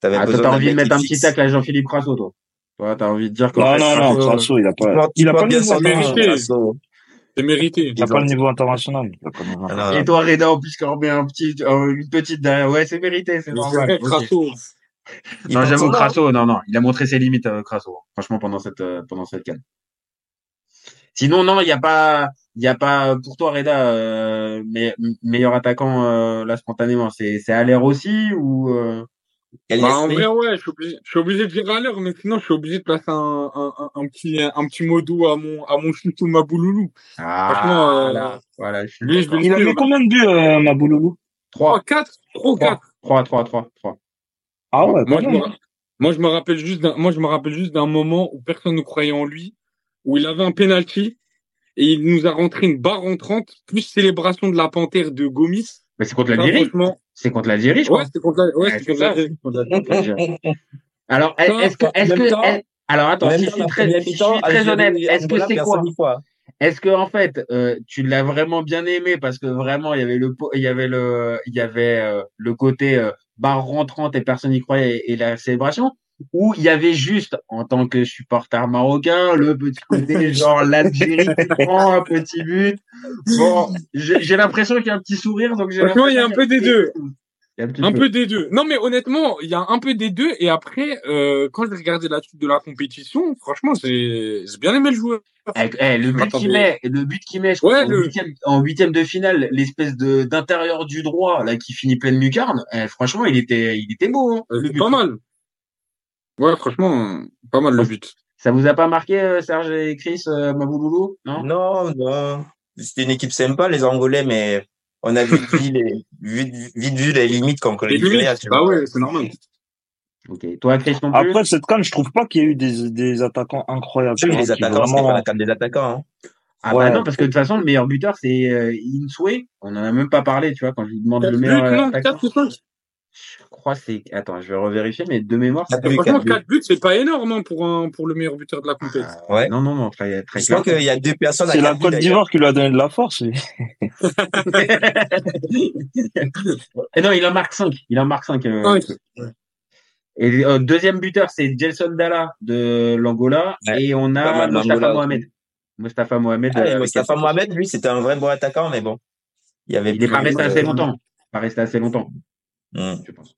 T'avais Ah, besoin t'as envie de mettre un petit tacle à Jean-Philippe Crasso, toi. Toi, t'as envie de dire que Non, non, non, Crasso, il a pas, il a pas bien mérité. C'est mérité. Il a pas le niveau international. Il a pas le niveau non, international. Et toi, Reda, en plus, qu'on remet un petit, euh, une petite derrière. Ouais, c'est mérité, c'est normal. Crasso. Il Non, j'avoue. Crasso, non, non, il a montré ses limites, euh, Crasso. Franchement, pendant cette, euh, pendant cette canne. Sinon, non, il n'y a pas, il y a pas, pour toi, Reda, euh, me- meilleur attaquant, euh, là, spontanément, c'est, c'est Allaire aussi, ou, euh, Bah, en vrai, ouais, je suis obligé, je suis obligé de dire à l'heure, mais sinon, je suis obligé de placer un, un, un, un petit, un petit mot doux à mon, à mon chouchou Mabouloulou. Franchement, ah, euh, voilà, voilà, je suis lui, je vais le Il a mis combien de buts, euh, Mabouloulou? 3, 3, 4, 3 ou 4. 3, 3, 3, 3. Ah ouais, Moi, je me, moi, je me rappelle juste d'un, moi, je me rappelle juste d'un moment où personne ne croyait en lui, où il avait un penalty et il nous a rentré une barre entrante, plus célébration de la panthère de Gomis. Mais c'est contre l'Algérie. franchement, C'est contre l'Algérie, je ouais, c'était contre la, ouais, c'est contre l'Algérie, contre. Alors, est- est-ce que, est-ce que, temps- est- alors attends, si je suis la très, si je suis très honnête, est-ce que c'est quoi? Est-ce que en fait, euh, tu l'as vraiment bien aimé parce que vraiment il y avait le, il y avait le, il y avait euh, le côté euh, barre rentrante et personne n'y croyait et, et la célébration, ou il y avait juste en tant que supporter marocain le petit côté genre l'Algérie qui prend un petit but. Bon, j'ai l'impression qu'il y a un petit sourire donc j'ai Franchement, il y a un peu des deux. Un peu. peu des deux. Non, mais honnêtement, il y a un peu des deux. Et après, euh, quand j'ai regardé la suite de la compétition, franchement, j'ai j'ai bien aimé le joueur. Eh, eh, le but qu'il met, le but qu'il met, je crois, en huitième, en huitième de finale, l'espèce de d'intérieur du droit là qui finit pleine lucarne. eh, franchement, il était, il était beau. Hein, le but. pas mal. Ouais, franchement, pas mal le but. Ça vous a pas marqué, euh, Serge et Chris, euh, Mabouloulou Non? Non, non. C'était une équipe sympa, les Angolais, mais on a vite vu les, vite, vite vu les limites Nigeria. tu bah vois. ouais, c'est normal. Ok. Toi, Chris non plus. Après, cette canne, je trouve pas qu'il y a eu des, des attaquants incroyables. Oui, tu vois, les attaquants, vraiment- pas la canne des attaquants. Hein. Ah Ouais. bah non, parce que de toute façon, le meilleur buteur c'est euh, Insue. On en a même pas parlé, tu vois, quand je lui demande le meilleur non, attaquant. ou. Je crois que c'est. Attends, je vais revérifier, mais de mémoire. Quatre c'est- buts, Franchement, quatre buts. 4 buts, c'est pas énorme hein, pour un, pour le meilleur buteur de la compétition. Ouais. Non, non, non, très, très Je crois qu'il y a deux personnes à C'est la Côte d'Ivoire qui lui a donné de la force. Et non, il en marque 5. Il en marque 5. Cinq. Et euh, deuxième buteur, c'est Gelson Dalla de l'Angola. Ouais. Et on a d'Angola Mohamed. Mostafa Mohamed. Ah, euh. Mohamed, lui, c'était un vrai bon attaquant, mais bon. Il y avait Il n'est pas resté euh, assez longtemps. Pas resté assez longtemps, je pense.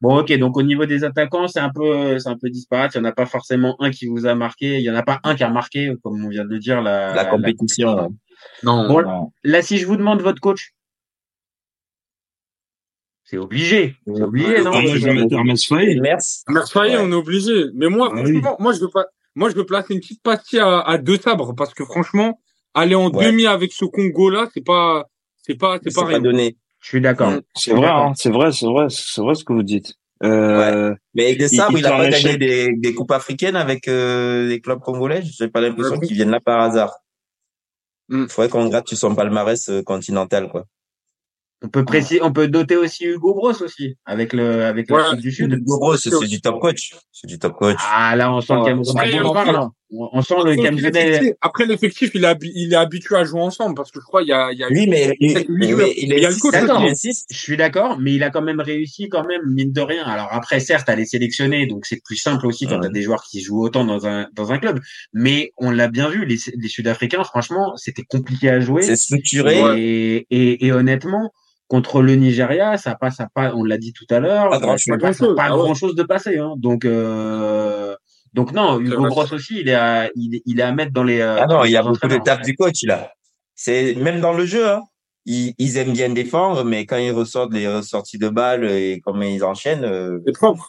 Bon, ok. Donc, au niveau des attaquants, c'est un peu, c'est un peu disparate. Il n'y en a pas forcément un qui vous a marqué. Il n'y en a pas un qui a marqué, comme on vient de le dire, la, La compétition. Non. Bon, Non. là, si je vous demande votre coach, c'est obligé. C'est obligé, non? Ah. Merci. Merci, Ouais. on est obligé. Mais moi, Ah oui. moi, je veux pas, moi, je veux placer une petite pastille à, à deux sabres parce que franchement, aller en Ouais. demi avec ce Congo-là, c'est pas, c'est pas, c'est pas pas rien. donné. Je suis d'accord. C'est vrai, hein, c'est vrai, c'est vrai, c'est vrai ce que vous dites. Euh, Mais avec des sabres, il il a pas gagné des, des coupes africaines avec euh, les clubs congolais? J'ai pas l'impression Ouais. qu'ils viennent là par hasard. Mm. Il faudrait qu'on gratte sur son palmarès euh, continental, quoi. On peut préciser, on peut doter aussi Hugo Bros aussi, avec le, avec Ouais. l'Afrique du Sud. Hugo Bros, c'est du top coach. C'est du top coach. Ah, là, on sent le Ouais. Après, on, après- parle, hein. On sent le Après, Camerounais. l'effectif- Après, l'effectif, il est, habi- il est habitué à jouer ensemble parce que je crois il y a, il y a Oui, mais, il, sept, huit mais joueurs. il, Il y a le coach. Je suis d'accord, mais il a quand même réussi, quand même, mine de rien. Alors après, certes, à les sélectionner, donc c'est plus simple aussi quand Ouais. tu as des joueurs qui jouent autant dans un, dans un club. Mais on l'a bien vu, les, les Sud-Africains, franchement, c'était compliqué à jouer. C'est structuré. Et, et, et honnêtement, contre le Nigeria, ça passe à pas, on l'a dit tout à l'heure, Pas grand ça chose. passe à pas Ah ouais. grand chose de passer. Hein. Donc, euh, donc non, Hugo vrai. Bros aussi, il est à, il, est- il est à mettre dans les. euh, Ah non, il y a beaucoup taf du coach, là. C'est, même dans le jeu, hein. Ils, ils aiment bien défendre, mais quand ils ressortent les ressorties de balles et comment ils enchaînent, euh, C'est propre.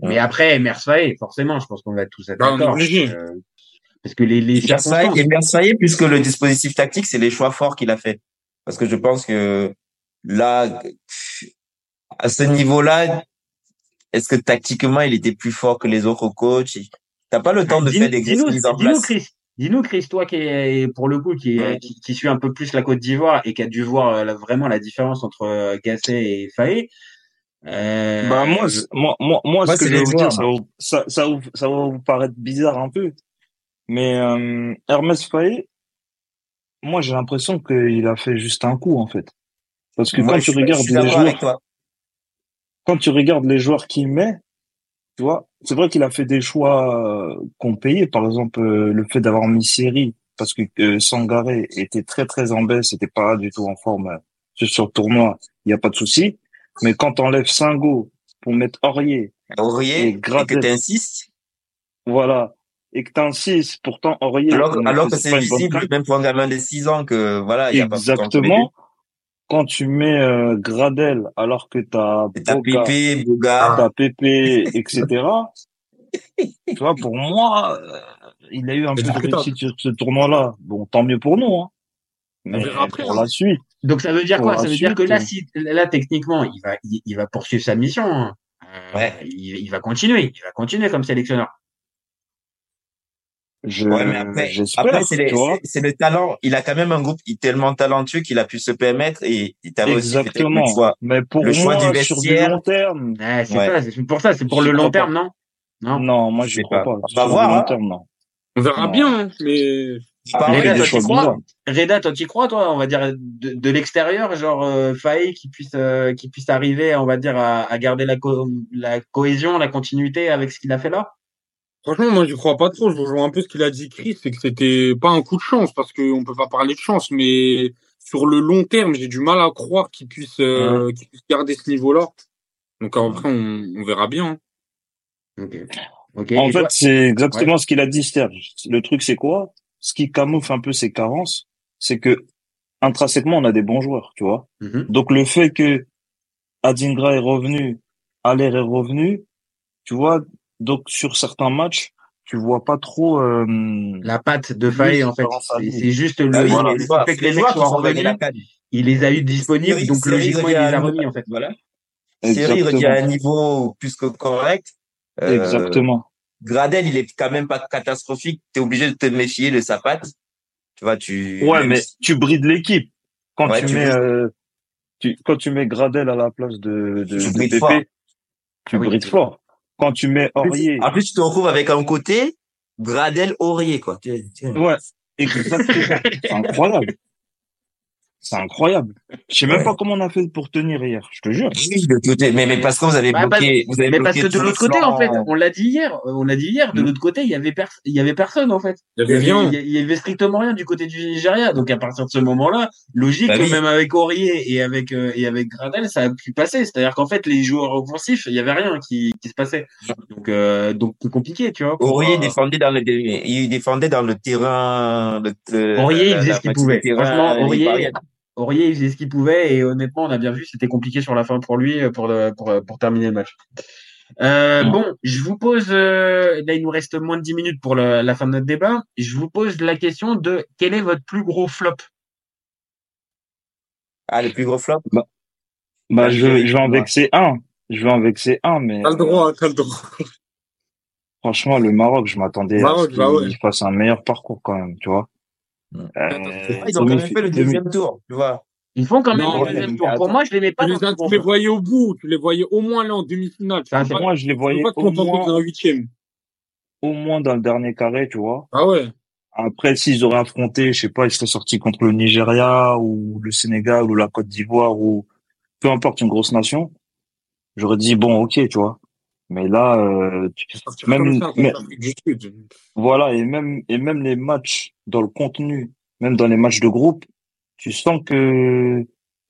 Mais après, Mersfaye, forcément, je pense qu'on va tous être Bah, d'accord. Euh, parce que les, les circonstances. et Versailles, puisque le dispositif tactique, c'est les choix forts qu'il a fait. Parce que je pense que là, à ce niveau-là, est-ce que tactiquement, il était plus fort que les autres coachs? T'as pas le temps de faire des dis-nous, mises en dis-nous, place? Chris, dis-nous, Chris, toi qui est, pour le coup, qui, est- qui, qui suit un peu plus la Côte d'Ivoire et qui a dû voir euh, la- vraiment la différence entre euh, Gasset et Faé. Euh, Bah moi, moi, moi, moi, Moi, ce que je vais les vous joueurs, dire, ça va, vous- ça, ça, ça va vous paraître bizarre un peu, mais euh, Hermès Faé, moi j'ai l'impression qu'il a fait juste un coup en fait, parce que Moi, quand je tu suis, je regardes suis les joueurs, toi. Quand tu regardes les joueurs qu'il met, tu vois, c'est vrai qu'il a fait des choix euh, qu'on payait, par exemple euh, le fait d'avoir mis Série, parce que euh, Sangaré était très très en baisse, était pas du tout en forme euh, sur le tournoi, il y a pas de souci, mais quand t'enlèves Singo pour mettre Aurier et Aurier, et que Gradel, t'insistes, voilà, et que t'insistes, pourtant Aurier, alors, alors que c'est visible, même pour un gamin de 6 ans, que voilà, il y a pas. Exactement. Quand tu mets euh, Gradel alors que t'as T'as Pépé, Boga, t'as Pépé, etc. tu vois, pour moi, euh, il a eu un peu de réussite sur ce tournoi-là. Bon, tant mieux pour nous, hein. On Mais verra après. pour hein. la suite, donc ça veut dire quoi? Ça veut dire que là, euh, si, là, techniquement, il va, il, il va poursuivre sa mission. hein. Euh, Ouais. il, il va continuer, il va continuer comme sélectionneur. Je, Ouais, mais après, c'est les- tu vois. c'est- c'est le talent. Il a quand même un groupe tellement talentueux qu'il a pu se permettre et il peut-être Exactement. le choix. Mais pour le choix moi, du sur du long terme, c'est Ouais. ça, c'est pour ça, c'est pour le long pas. terme, non? Non. non, moi, Je je crois pas. pas. On va voir, hein. terme, non. On verra Non. bien, hein, mais Pareil, Reda, toi, tu crois. Reda, toi, tu crois, toi, on va dire de, de l'extérieur, genre euh, Faye qui puisse euh, qui puisse arriver, on va dire, à, à garder la, co- la cohésion, la continuité avec ce qu'il a fait là? Franchement, moi, je crois pas trop. Je rejoins un peu ce qu'il a dit Chris, c'est que c'était pas un coup de chance parce qu'on peut pas parler de chance, mais sur le long terme, j'ai du mal à croire qu'il puisse, euh, qu'il puisse garder ce niveau-là. Donc après, on, on verra bien. hein. Ok. Ok. En fait, c'est exactement ce qu'il a dit, Serge. Le truc, c'est quoi? Ce qui camoufle un peu ses carences, c'est que, intrinsèquement, on a des bons joueurs, tu vois. Mhm. Donc, le fait que Adingra est revenu, Aller est revenu, tu vois, donc, sur certains matchs, tu vois pas trop, euh, la patte de Faye, en fait, c'est juste le, Ah oui, joueurs- fait que les mecs joueurs qui soient revenus, il les a eu disponibles, donc logiquement, il les a remis, en fait. Voilà. Thierry Exactement. revient à un niveau plus que correct. Euh, Exactement. Gradel, il est quand même pas catastrophique. T'es obligé de te méfier de sa patte. Tu vois, tu. Ouais, mais si- tu brides l'équipe. Quand Ouais, tu tu mets, euh, tu, quand tu mets Gradel à la place de, de, Tu de brides fort. tu Ah oui. brides fort. Quand tu mets Aurier, En plus, tu te retrouves avec un côté Gradel Aurier, quoi. Ouais, exactement. C'est incroyable. C'est incroyable. Je sais même Ouais. pas comment on a fait pour tenir hier, je te jure. Oui, de côté. Mais, mais parce que vous avez Bah, bloqué, vous avez Mais bloqué parce que de l'autre côté, en fait, on l'a dit hier, euh, on l'a dit hier, de Mm. l'autre côté, il y avait il y avait personne, en fait. Il y avait rien. Il y, avait strictement rien du côté du Nigeria. Donc, à partir de ce moment-là, logique Bah oui. même avec Aurier et avec, euh, et avec Gradel, ça a pu passer. C'est-à-dire qu'en fait, les joueurs offensifs, il y avait rien qui, qui se passait. Donc, euh, donc, c'est compliqué, tu vois. Aurier euh, défendait dans le, il défendait dans le terrain, le, le- Aurier, il faisait ce qu'il pouvait. Franchement, Aurier. Aurier, il faisait ce qu'il pouvait et honnêtement, on a bien vu, c'était compliqué sur la fin pour lui, pour, le- pour, pour terminer le match. Euh, bon, je vous pose, euh, là il nous reste moins de 10 minutes pour le- la fin de notre débat. Je vous pose la question de quel est votre plus gros flop? Ah, le plus gros flop? Bah, je, Algérie, je vais en ouais. vexer un. Je vais en vexer un, mais T'as le droit, t'as le droit. franchement, le Maroc, je m'attendais à ce bah ouais. qu'il fasse un meilleur parcours quand même, tu vois. Euh, Ils ont quand même fait le deuxième tour, tu vois. Ils font quand même Non, le deuxième tour. Pour moi, je les mets pas Tu dans les, voyais au bout, tu les voyais au moins là en demi-finale. Moi, je les voyais pas au moins, huitième. au moins dans le dernier carré, tu vois. Ah ouais. Après, s'ils auraient affronté, je sais pas, ils seraient sortis contre le Nigeria ou le Sénégal ou la Côte d'Ivoire ou peu importe une grosse nation, j'aurais dit bon, ok, tu vois. Mais là, euh, tu- Sortir même, ça, mais- voilà, et même et même les matchs dans le contenu, même dans les matchs de groupe, tu sens que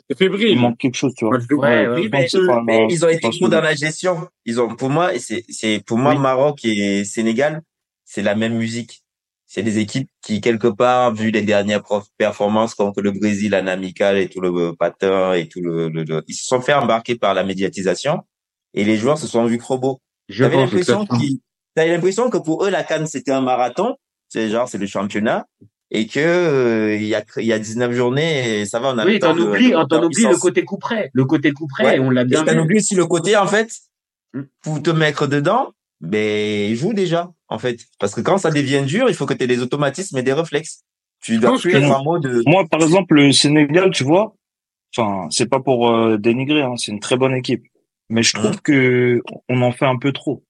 C'est fébrile. il manque quelque chose, tu vois. Ouais, groupe. ouais, je mais- que Mais ils ont été trop solide. dans la gestion. Ils ont, pour moi, c'est, c'est, pour moi, Oui. Maroc et Sénégal, c'est la même musique. C'est des équipes qui, quelque part, vu les dernières performances contre le Brésil en amical et tout le patin et tout le, le- le- ils se sont fait embarquer par la médiatisation et les joueurs se sont vus robots. Je J'avais pense l'impression que qu'ils, l'impression que pour eux, la Cannes, c'était un marathon. C'est genre, c'est le championnat. Et que, euh, il y a, il y a 19 journées et ça va, on a oui, le temps t'en de- oublies, de- t'en oublies le d'impuissance. côté coup près. Le côté coup près, Ouais. on l'a Et bien t'en vu. oublies aussi le côté, en fait, Mm. pour te mettre dedans, ben, joue déjà, en fait. Parce que quand ça devient dur, il faut que tu aies des automatismes et des réflexes. Tu dois être en mode, Moi, par exemple, le Sénégal, tu vois, enfin, c'est pas pour euh, dénigrer, hein, c'est une très bonne équipe. Mais je trouve que on en fait un peu trop.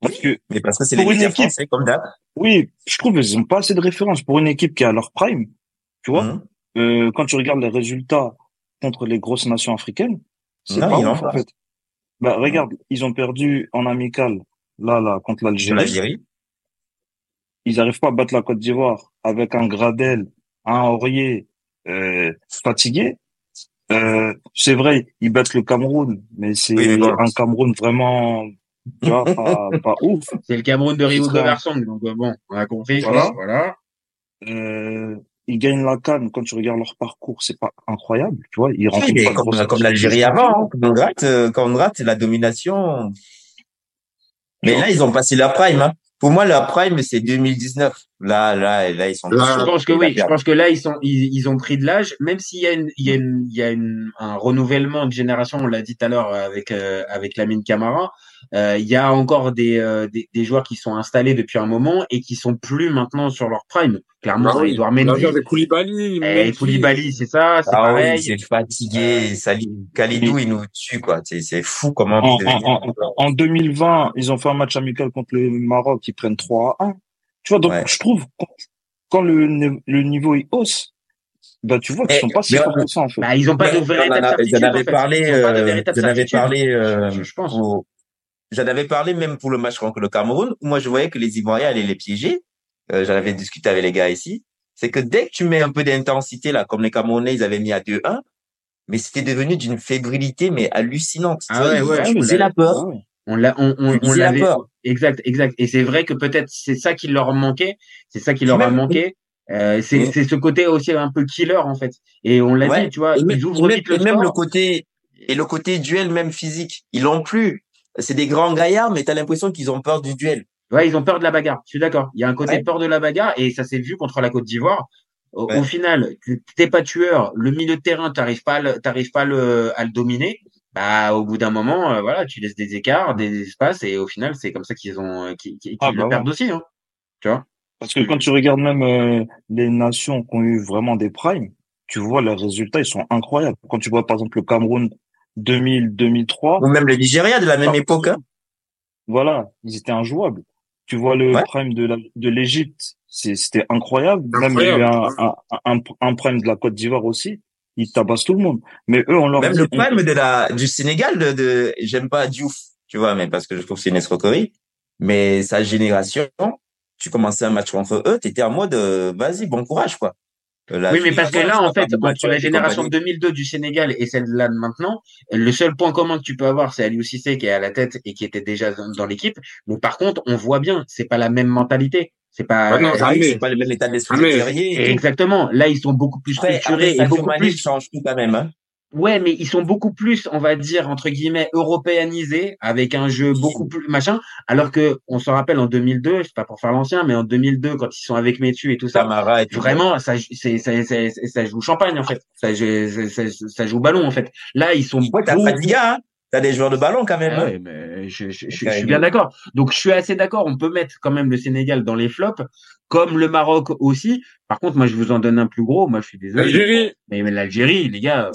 Parce que, mais parce que c'est les équipe, français, comme d'hab. oui, je trouve qu'ils ont pas assez de références pour une équipe qui est à leur prime. Tu vois, Mhm. euh, quand tu regardes les résultats contre les grosses nations africaines, c'est pas ouf, en fait. Bah, regarde, ils ont perdu en amical, là, là, contre l'Algérie. l'Algérie. Ils arrivent pas à battre la Côte d'Ivoire avec un Gradel, un Aurier, euh, fatigué. Euh, c'est vrai, ils battent le Cameroun, mais c'est Oui, un Cameroun vraiment, tu vois, pas, pas ouf. C'est le Cameroun de Rio de Versong, donc euh, bon, on a compris. Voilà. voilà. Euh, ils gagnent la canne. Quand tu regardes leur parcours, c'est pas incroyable, tu vois. Ils Oui, rencontrent pas comme, l'Algérie avant, hein. Quand on gratte, euh, quand on la domination. Mais là, ils ont passé leur prime, hein. Pour moi, leur prime, c'est 2019. Là, là, là, ils sont. je pense que oui. Je pense que là, ils sont, ils, ils ont pris de l'âge, même s'il y a une, il y a une, il y a une, un renouvellement de génération. On l'a dit tout à l'heure avec euh, avec Lamine Camara. Euh, il y a encore des, euh, des, des joueurs qui sont installés depuis un moment et qui sont plus maintenant sur leur prime. Clairement, Ah oui. Edouard Mendy. Koulibaly, Mendy. Koulibaly, c'est ça, c'est Ah pareil. oui, c'est fatigué. Sali- Kalidou, il nous tue, quoi. C'est, c'est fou comment. En, il en, en, en 2020, ils ont fait un match amical contre le Maroc, ils prennent 3 à 1. Tu vois, donc Ouais. je trouve quand, le, le niveau est hausse, bah tu vois qu'ils Mais- sont pas si forts que ça en fait. Bah, ils ont pas de véritable certitude. Avais en fait. parlé, Ils euh, avais certitude. parlé, euh, Je- je pense. au- j'en avais parlé même pour le match contre le Cameroun, où moi je voyais que les Ivoiriens allaient les piéger. Euh, j'en avais discuté avec les gars ici. C'est que dès que tu mets un peu d'intensité, là, comme les Camerounais, ils avaient mis à 2-1, mais c'était devenu d'une fébrilité, mais hallucinante. Ah ouais, ouais, faisaient l'a- la peur. On l'a, on, on, on la. Exact, exact. Et c'est vrai que peut-être c'est ça qui leur manquait. C'est ça qui leur a manqué. Euh, c'est, c'est ce côté aussi un peu killer en fait. Et on l'a Ouais. dit, tu vois, Et même, ils ouvrent et vite même- le et même le côté, et le côté duel même physique, ils l'ont plus. C'est des grands gaillards, mais t'as l'impression qu'ils ont peur du duel. Ouais, ils ont peur de la bagarre. Je suis d'accord. Il y a un côté Ouais. peur de la bagarre et ça s'est vu contre la Côte d'Ivoire. Au, Ouais. au final, tu- t'es pas tueur. Le milieu de terrain, t'arrives pas, à le- t'arrives pas à le, à le dominer. Bah, au bout d'un moment, euh, voilà, tu laisses des écarts, des espaces et au final, c'est comme ça qu'ils ont, euh, qu'ils, qu'ils Ah, le bah ouais. perdent aussi, hein. Tu vois? Parce que quand tu regardes même euh, les nations qui ont eu vraiment des primes, tu vois leurs résultats, ils sont incroyables. Quand tu vois par exemple le Cameroun 2000, 2003, Ou même le Nigeria de la même époque. hein. voilà, ils étaient injouables. Tu vois le Ouais. prime de la, de l'Égypte, c'est- c'était incroyable. Même il y a eu un, un, un, un prime de la Côte d'Ivoire aussi. Ils tabassent tout le monde. Mais eux, on leur Même dit, le on- prime de la, du Sénégal, de, de j'aime pas Diouf, tu vois, mais parce que je trouve que c'est une escroquerie. Mais sa génération, tu commençais un match contre eux, t'étais en mode, euh, vas-y, bon courage, quoi. La Oui, mais parce que là, en fait, entre la génération de compagnie. 2002 du Sénégal et celle-là de maintenant, le seul point commun que tu peux avoir, c'est Aliou Cissé qui est à la tête et qui était déjà dans l'équipe. Mais par contre, on voit bien, c'est pas la même mentalité. C'est pas. Ah non, oui, jamais. c'est pas le même état d'esprit. Exactement. Là, ils sont beaucoup plus structurés après, et beaucoup plus. change tout quand même, hein. Ouais, mais ils sont beaucoup plus, on va dire entre guillemets, européanisés avec un jeu beaucoup plus machin. Alors que on se rappelle en 2002, c'est pas pour faire l'ancien, mais en 2002 quand ils sont avec Metu et tout ça, Camara et tout. Vraiment, ça, c'est, ça, ça, joue champagne en fait. Ça, ça, joue ballon en fait. Là, ils sont Ouais, t'as beaucoup- Fadiga, hein. T'as des joueurs de ballon quand même, Ah hein. ouais, mais je, je, je, suis bien d'accord. Donc, je suis assez d'accord. On peut mettre quand même le Sénégal dans les flops, comme le Maroc aussi. Par contre, moi, je vous en donne un plus gros. Moi, je suis désolé. L'Algérie. Mais, mais l'Algérie, les gars.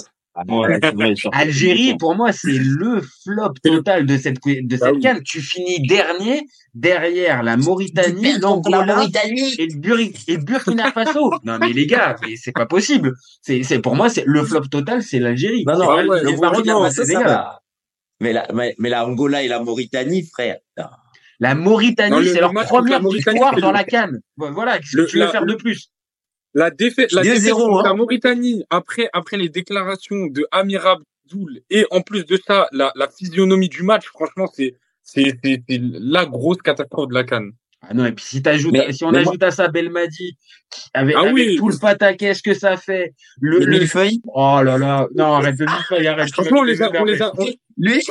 Vrai, sont- Algérie, pour moi, c'est le flop total de cette de Ah cette canne. Tu finis dernier derrière la Mauritanie, l'Angola et le, Buri- et Burkina Faso. non mais les gars, c'est pas possible. C'est c'est pour moi, c'est le flop total, c'est l'Algérie. Non, non, ouais, le Maroc, ça va. Mais la, mais, mais la Angola et la Mauritanie, frère. non. La Mauritanie, Non, le- c'est le leur première victoire dans la canne. Voilà, qu'est-ce Le- que tu veux la- faire de plus? La défaite, la 2-0, défaite contre hein. la Mauritanie, après, après les déclarations de Amir Abdoul, et en plus de ça, la, la physionomie du match, franchement, c'est, c'est, c'est, c'est la grosse catastrophe de la canne. Ah non, et puis si t'ajoutes, Mais- si on ajoute à ça Belmadi, avec, Ah avec oui. tout le pataquès que ça fait, le, le- millefeuilles. oh là là, non, arrête de millefeuille, arrête. Franchement, on les a, on les a, on- Lui,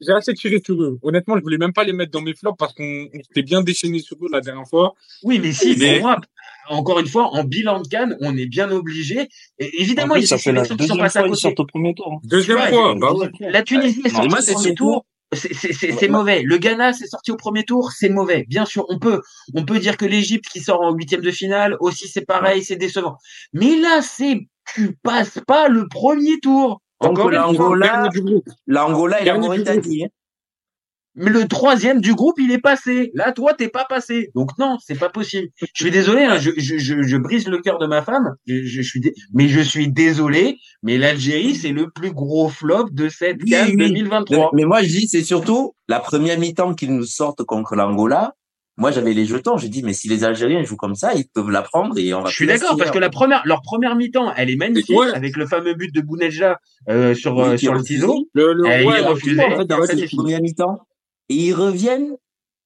j'ai, assez tiré sur eux. Honnêtement, je voulais même pas les mettre dans mes flops parce qu'on, on s'était bien déchaîné sur eux la dernière fois. Oui, mais si, Mais- pour moi, encore une fois, en bilan de canne, on est bien obligé. Évidemment, plus, il y a ça des fait la sélections qui sont passées à côté. sortent au premier tour. hein. Deuxième fois, bah. La Tunisie est sortie moi, au c'est premier tour. C'est mauvais. Le Ghana, c'est sorti au premier tour, c'est mauvais. Bien sûr, on peut, on peut dire que l'Égypte qui sort en huitième de finale aussi, c'est pareil, c'est décevant. Mais là, c'est, tu passes pas le premier tour. Encore l'Angola, l'Angola et la Mauritanie. Mais le troisième du groupe, il est passé. Là, toi, t'es pas passé. Donc non, c'est pas possible. Je suis désolé, hein, je, je, je, je brise le cœur de ma femme. Je, je suis, dé- mais je suis désolé. Mais l'Algérie, c'est le plus gros flop de cette Oui, CAN oui. 2023. Mais moi, je dis, c'est surtout la première mi-temps qu'ils nous sortent contre l'Angola. Moi, j'avais les jetons. J'ai dit, mais si les Algériens jouent comme ça, ils peuvent la prendre et on va Je suis la d'accord parce que la première, leur première mi-temps, elle est magnifique Ouais. avec le fameux but de Bounedja euh, sur Oui, euh, sur le ciseau. Le, ouais, est en fait, fini. première mi-temps. Et ils reviennent.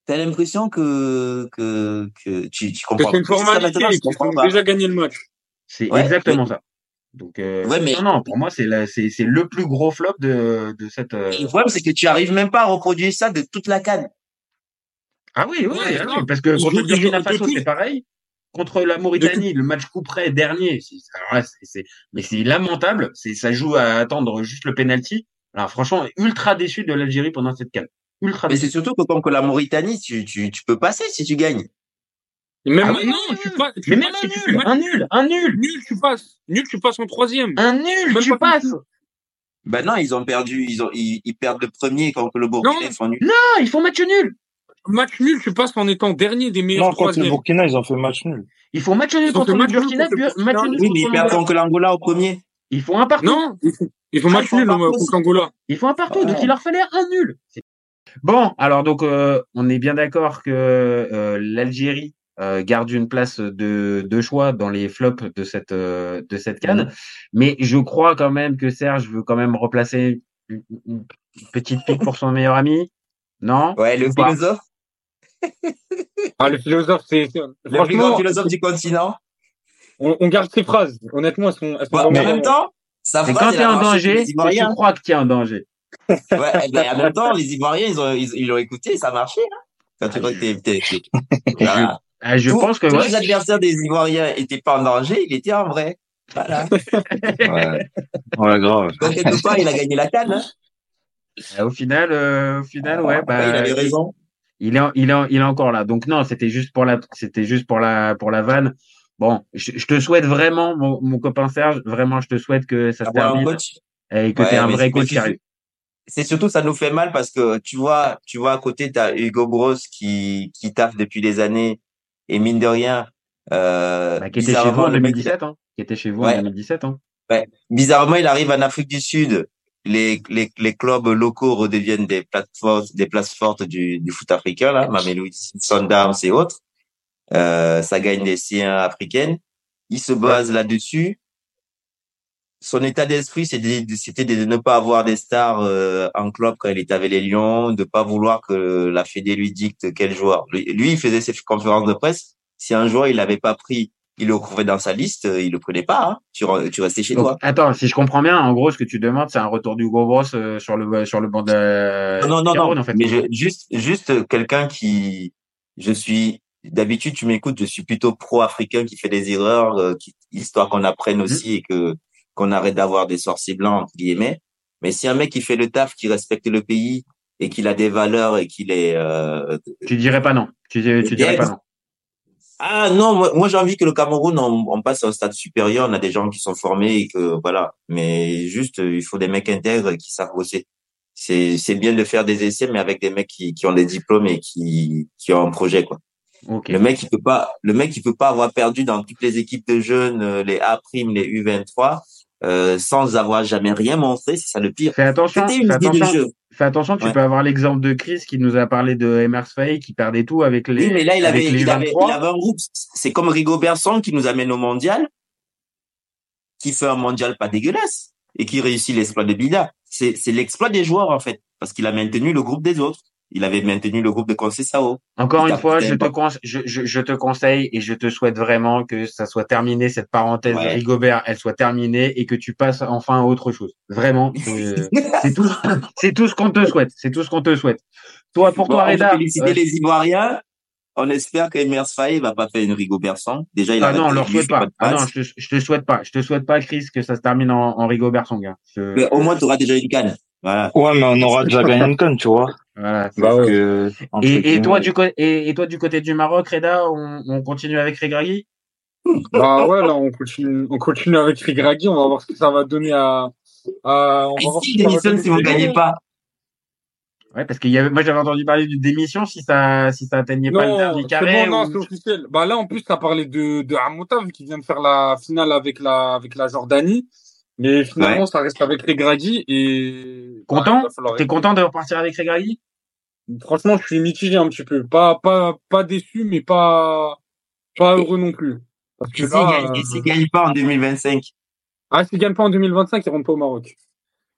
T'as l'impression que, que, que tu, tu comprends. c'est une formalité, comprends ont pas. déjà gagné le match. C'est Ouais, exactement ça. Donc euh, Ouais, mais- non, non, pour moi, c'est la- c'est c'est le plus gros flop de de cette. euh, Et le problème, c'est que tu arrives même pas à reproduire ça de toute la canne. Ah oui, oui, Ouais, oui, parce que Ils contre le ils Burkina Faso, c'est pareil. contre la Mauritanie, le match coup près dernier. alors là, c'est- c'est- mais c'est lamentable. C'est, ça joue à attendre juste le penalty. Alors franchement, ultra déçu de l'Algérie pendant cette canne. Ultra Mais c'est surtout que contre la Mauritanie, tu, tu, tu peux passer si tu gagnes. Et même, Ah oui, non, oui, tu passes, tu Mais même un tu nul, match un nul, un nul, Nul, tu passes. Nul, tu passes en troisième. un nul, Même tu pas passes. Ben non, ils ont perdu, ils ont, ils, ils perdent le premier contre le Burkina, Non. ils font nul. Ah, ils font match nul. Match nul, tu passes en étant dernier des meilleurs Non, contre le. Burkina, ils ont fait match nul. Ils font match nul contre le match nul Burkina, contre le puis match Burkina. nul Oui, mais ils perdent contre l'Angola au premier. Ils font un partout. Non, ils font, ils font Ah, match ils font nul contre l'Angola. Ils font un partout, donc Ouais. il leur fallait un nul. Bon, alors donc euh, on est bien d'accord que euh, l'Algérie euh, garde une place de, de choix dans les flops de cette euh, de cette canne, mais je crois quand même que Serge veut quand même replacer une, une petite pique pour son meilleur ami. Non? Ouais, le philosophe, Ah, le philosophe, c'est, c'est- le plus grand franchement, philosophe du continent. on, on garde ses phrases. Honnêtement, elles sont, elles sont Ouais, mais en même temps, sa C'est quand t'es a en danger tu crois que t'es en danger. Ouais, eh ben, en même temps, les Ivoiriens, ils ont, ils, ils l'ont écouté, ça a marché, hein. Quand tu crois que t'es, voilà. Ah, je Tous- pense que tous ouais. les adversaires des Ivoiriens étaient pas en danger, il était en vrai. Voilà. Ouais, ouais grave. Donc, quelque part, il a gagné la canne, hein. Euh, Au final, euh, au final, ouais, bah, Ouais, il avait raison. il est, il est, il est encore là. Donc non, c'était juste pour la, c'était juste pour la, pour la vanne. Bon, je, je te souhaite vraiment, mon, mon copain Serge, vraiment, je te souhaite que ça se termine et que Ouais, tu un vrai coach qui c'est- surtout, ça nous fait mal parce que tu vois, tu vois, à côté, t'as Hugo Bros qui, qui taffe depuis des années et mine de rien, euh, Bah, qui était chez vous bizarrement, en le mec, 2017, hein. Qui était chez vous en Ouais. 2017, hein. Ouais. Bizarrement, il arrive en Afrique du Sud. Les, les, les clubs locaux redeviennent des plateformes, des places fortes du, du foot africain, là, Mamelodi Sundowns et autres. Euh, ça gagne des C1 africaines. Il se base là-dessus. Son état d'esprit, c'était de, ne pas avoir des stars euh, en club quand il était avec les Lions, de pas vouloir que la Fédé lui dicte quel joueur. Lui, lui, il faisait ses conférences de presse. Si un joueur il l'avait pas pris, il le trouvait dans sa liste, euh, il le prenait pas. Hein. Tu, re- tu restais chez Donc, toi. attends, si je comprends bien, en gros, ce que tu demandes, c'est un retour du gros Bros euh, sur le, sur le banc de Non, non, non, non. en fait. Mais je, juste, juste quelqu'un qui, je suis, d'habitude, tu m'écoutes, je suis plutôt pro-africain qui fait des erreurs, euh, qui, histoire qu'on apprenne aussi et que, qu'on arrête d'avoir des sorciers blancs, entre guillemets. Mais si un mec qui fait le taf, qui respecte le pays et qu'il a des valeurs et qu'il est, euh, Tu dirais pas non. Tu, tu dirais pas non. ah non, moi, moi j'ai envie que le Cameroun on, on passe au stade supérieur, on a des gens qui sont formés et que voilà. Mais juste il faut des mecs intègres qui savent bosser. C'est c'est bien de faire des essais, mais avec des mecs qui, qui ont des diplômes et qui qui ont un projet quoi. Le mec il peut pas, le mec il peut pas avoir perdu dans toutes les équipes de jeunes, euh, les A prime, les U23, euh, sans avoir jamais rien montré, c'est ça le pire. Fais attention, C'était une fais idée de attention. jeu. Fais attention, tu Ouais. peux avoir l'exemple de Chris qui nous a parlé de Emers Faye qui perdait tout avec les. Oui, mais là, il avait, il avait, 23. il avait un groupe. C'est comme Rigo Berson qui nous amène au mondial, qui fait un mondial pas dégueulasse et qui réussit l'exploit de Bida. C'est, c'est l'exploit des joueurs, en fait, parce qu'il a maintenu le groupe des autres. Il avait maintenu le groupe de Conceição. Encore une fois, je te, je, je, je te conseille et je te souhaite vraiment que ça soit terminé, cette parenthèse Ouais. Rigobert, elle soit terminée et que tu passes enfin à autre chose. Vraiment, c'est c'est tout, c'est tout ce qu'on te souhaite. C'est tout ce qu'on te souhaite. Toi, pour Bon, toi, Reda. féliciter euh, les Ivoiriens. On espère que Emers Faye va pas faire une Rigo Berson. Déjà, il a ah non, on leur souhaite pas. Ah non, je te, je te souhaite pas. Je te souhaite pas, Chris, que ça se termine en, en Rigobert son gars. Je- Mais au moins, tu auras déjà une canne. Voilà. Ouais, mais on aura déjà gagné une conne, tu vois. Voilà. Bah ouais. Que, Et, toi du côté et, et toi du côté du Maroc, Reda, on, on continue avec Regragui? Bah ouais, là, on continue, on continue avec Rigragui, on va voir ce que ça va donner à, à on va voir que démissionne si vous aux gagnez pas. Ouais, parce qu'il y avait, moi j'avais entendu parler d'une démission si ça, si ça atteignait pas le Non, dernier carré. bon, non, ou- c'est officiel. Bah là, en plus, t'as parlé de, de Hamoutav qui vient de faire la finale avec la, avec la Jordanie. Mais finalement, Ouais. ça reste avec Regragui et... bah, Content falloir- T'es content de repartir avec Regragui Franchement, je suis mitigé un petit peu. Pas, pas, pas déçu, mais pas, pas heureux non plus. Parce que là, il gagne, euh, pas en 2025. ah, s'il gagne pas en 2025, il rentre pas au Maroc.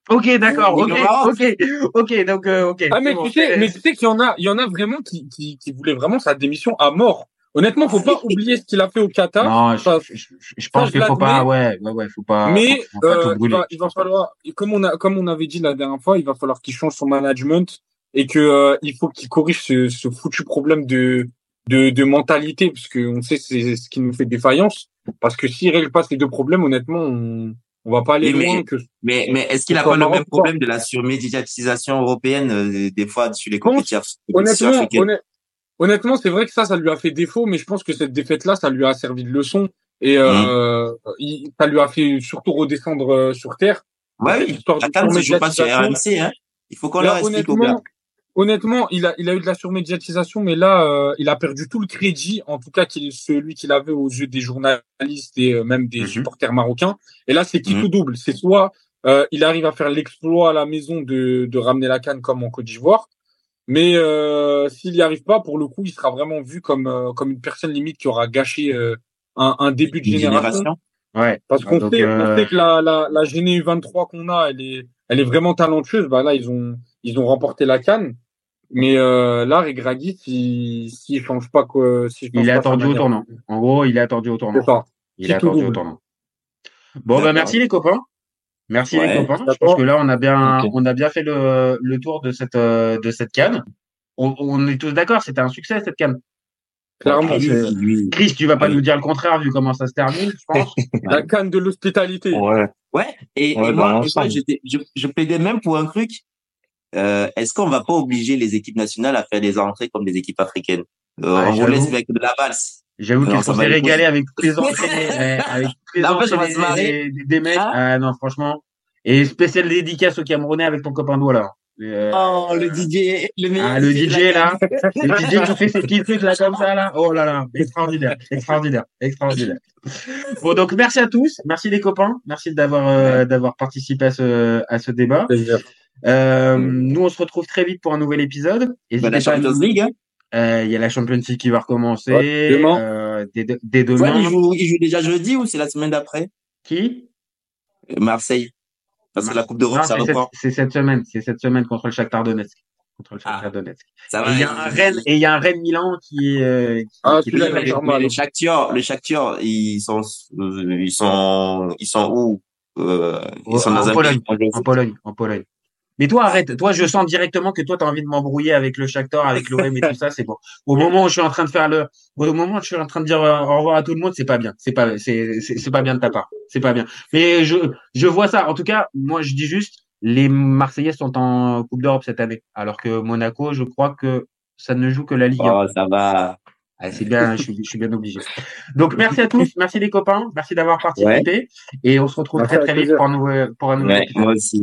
Ok, d'accord, ok, ok, ok, donc euh, ok. Ah, mais bon, tu sais, mais tu sais qu'il y en a, il y en a vraiment qui, qui, qui voulaient vraiment sa démission à mort. Honnêtement, faut pas oublier ce qu'il a fait au Qatar. Non, je, je, je- je pense qu'il faut pas, ouais, ouais, ouais, faut pas. Mais faut- faut pas tout euh, il va, il va falloir, comme on a, comme on avait dit la dernière fois, il va falloir qu'il change son management et que euh, il faut qu'il corrige ce, ce foutu problème de de, de mentalité, parce qu'on sait c'est ce qui nous fait défaillance. Parce que s'il règle pas ces deux problèmes, honnêtement, on, on va pas aller Oui, loin mais, que. mais, mais est-ce qu'il a pas le même problème de la surmédiatisation européenne euh, des fois sur les compétitions Honnêtement, africaines honnêt- honnêtement, c'est vrai que ça, ça lui a fait défaut, mais je pense que cette défaite-là, ça lui a servi de leçon et euh, il- ça lui a fait surtout redescendre euh, sur terre. Ouais, oui. se joue pas sur. RMC, hein. Il faut qu'on leur explique gars. honnêtement, il a, il a eu de la surmédiatisation, mais là, euh, il a perdu tout le crédit, en tout cas, qu'il, celui qu'il avait aux yeux des journalistes et euh, même des supporters marocains. Et là, c'est qui Mhm. tout double? C'est soit euh, il arrive à faire l'exploit à la maison de, de ramener la canne comme en Côte d'Ivoire, mais euh, s'il n'y arrive pas, pour le coup, il sera vraiment vu comme euh, comme une personne limite qui aura gâché euh, un, un début de génération. génération. Ouais. Parce qu'on sait, euh, on sait que la, la, la Géné 23 qu'on a, elle est, elle est vraiment talentueuse. Bah là, ils ont, ils ont remporté la canne. Mais euh, là, Regragui, s'il s'il change pas quoi, s'il change Il est attendu au tournant. En gros, il est attendu au tournant. C'est ça. Il est attendu au tournant. Bon, bah merci les copains. Merci Ouais. les copains. Je pense que là, on a bien, on a bien fait le, le tour de cette, euh, de cette canne. On, on est tous d'accord, c'était un succès cette canne. Clairement, oui. Chris, tu vas pas oui. nous dire le contraire vu comment ça se termine, je pense. la canne de l'hospitalité. Ouais. Ouais, et, Ouais, et dans moi, j'étais- je, je plaidais même pour un truc. Euh, Est-ce qu'on va pas obliger les équipes nationales à faire des entrées comme des équipes africaines? Euh, Ouais, On vous laisse avec de la valse. J'avoue va être régalés possible. avec toutes les entrées, eh, avec toutes les Là, en fait, on va entrées se marrer. des, des, des mecs. Hein Ah non, franchement. Et spécial dédicace au Camerounais avec ton copain Douala. Euh, Oh, le DJ, le meilleur Ah, le DJ là, le DJ qui fait ses petits trucs là comme ça là. Oh là là, extraordinaire, extraordinaire, extraordinaire. Bon donc merci à tous, merci les copains, merci d'avoir euh, d'avoir participé à ce à ce débat. Euh, nous on se retrouve très vite pour un nouvel épisode. Bah, N'hésitez la pas à Champions nous- League, hein. Euh, Il y a la Champions League qui va recommencer Ouais, demain. euh, dès, de- dès Ouais, demain. il joue, il joue déjà jeudi ou c'est la semaine d'après? Qui? Euh, Marseille. Parce que la Coupe d'Europe, ça c'est cette, reprend. c'est cette semaine, c'est cette semaine contre le Shakhtar Donetsk. Contre le Shakhtar Ah. Donetsk. Ça Et va. il y a un Rennes et il y a un Rennes Milan qui est euh, qui, Ah, qui mais mal. les Shakhtar, les Shakhtar, ils sont, euh, ils sont, ils sont où? Euh, Ils sont en dans un Pologne, pays étranger. en Pologne, en Pologne. Mais toi, arrête. Toi, je sens directement que toi, tu as envie de m'embrouiller avec le Shakhtar, avec l'OM et tout ça. C'est bon. Au moment où je suis en train de faire le, au moment où je suis en train de dire euh, au revoir à tout le monde, c'est pas bien. C'est pas, c'est, c'est, pas bien de ta part. C'est pas bien. Mais je, je vois ça. En tout cas, moi, je dis juste, les Marseillais sont en Coupe d'Europe cette année, alors que Monaco, je crois que ça ne joue que la Ligue 1. Oh, ça va. Ah, c'est bien, je suis, je suis bien obligé. Donc, merci à tous, merci les copains, merci d'avoir participé, et on se retrouve Merci, très très vite plaisir. pour un nouveau, pour un nouveau Ouais, épisode. moi aussi.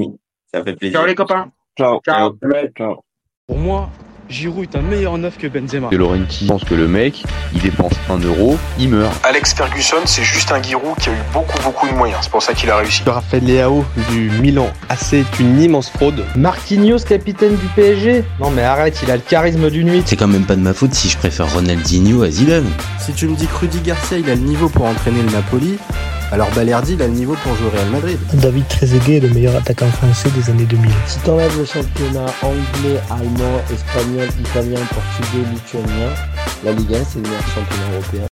Ça fait plaisir. Ciao les copains. Ciao. Ciao. Ciao. Pour moi, Giroud est un meilleur neuf que Benzema. De Laurenti pense que le mec, il dépense un euro, il meurt. Alex Ferguson, c'est juste un Giroud qui a eu beaucoup, beaucoup de moyens. C'est pour ça qu'il a réussi. Raphaël Leao du Milan AC est une immense fraude. Marquinhos, capitaine du PSG Non mais arrête, il a le charisme d'une nuit. C'est quand même pas de ma faute si je préfère Ronaldinho à Zidane. Si tu me dis que Rudy Garcia il a le niveau pour entraîner le Napoli, alors Balerdi il a le niveau pour jouer au Real Madrid. David Trezeguet est le meilleur attaquant français des années 2000. Si t'enlèves le championnat anglais, allemand, italien, portugais, lituanien, la Ligue 1 c'est le meilleur championnat européen.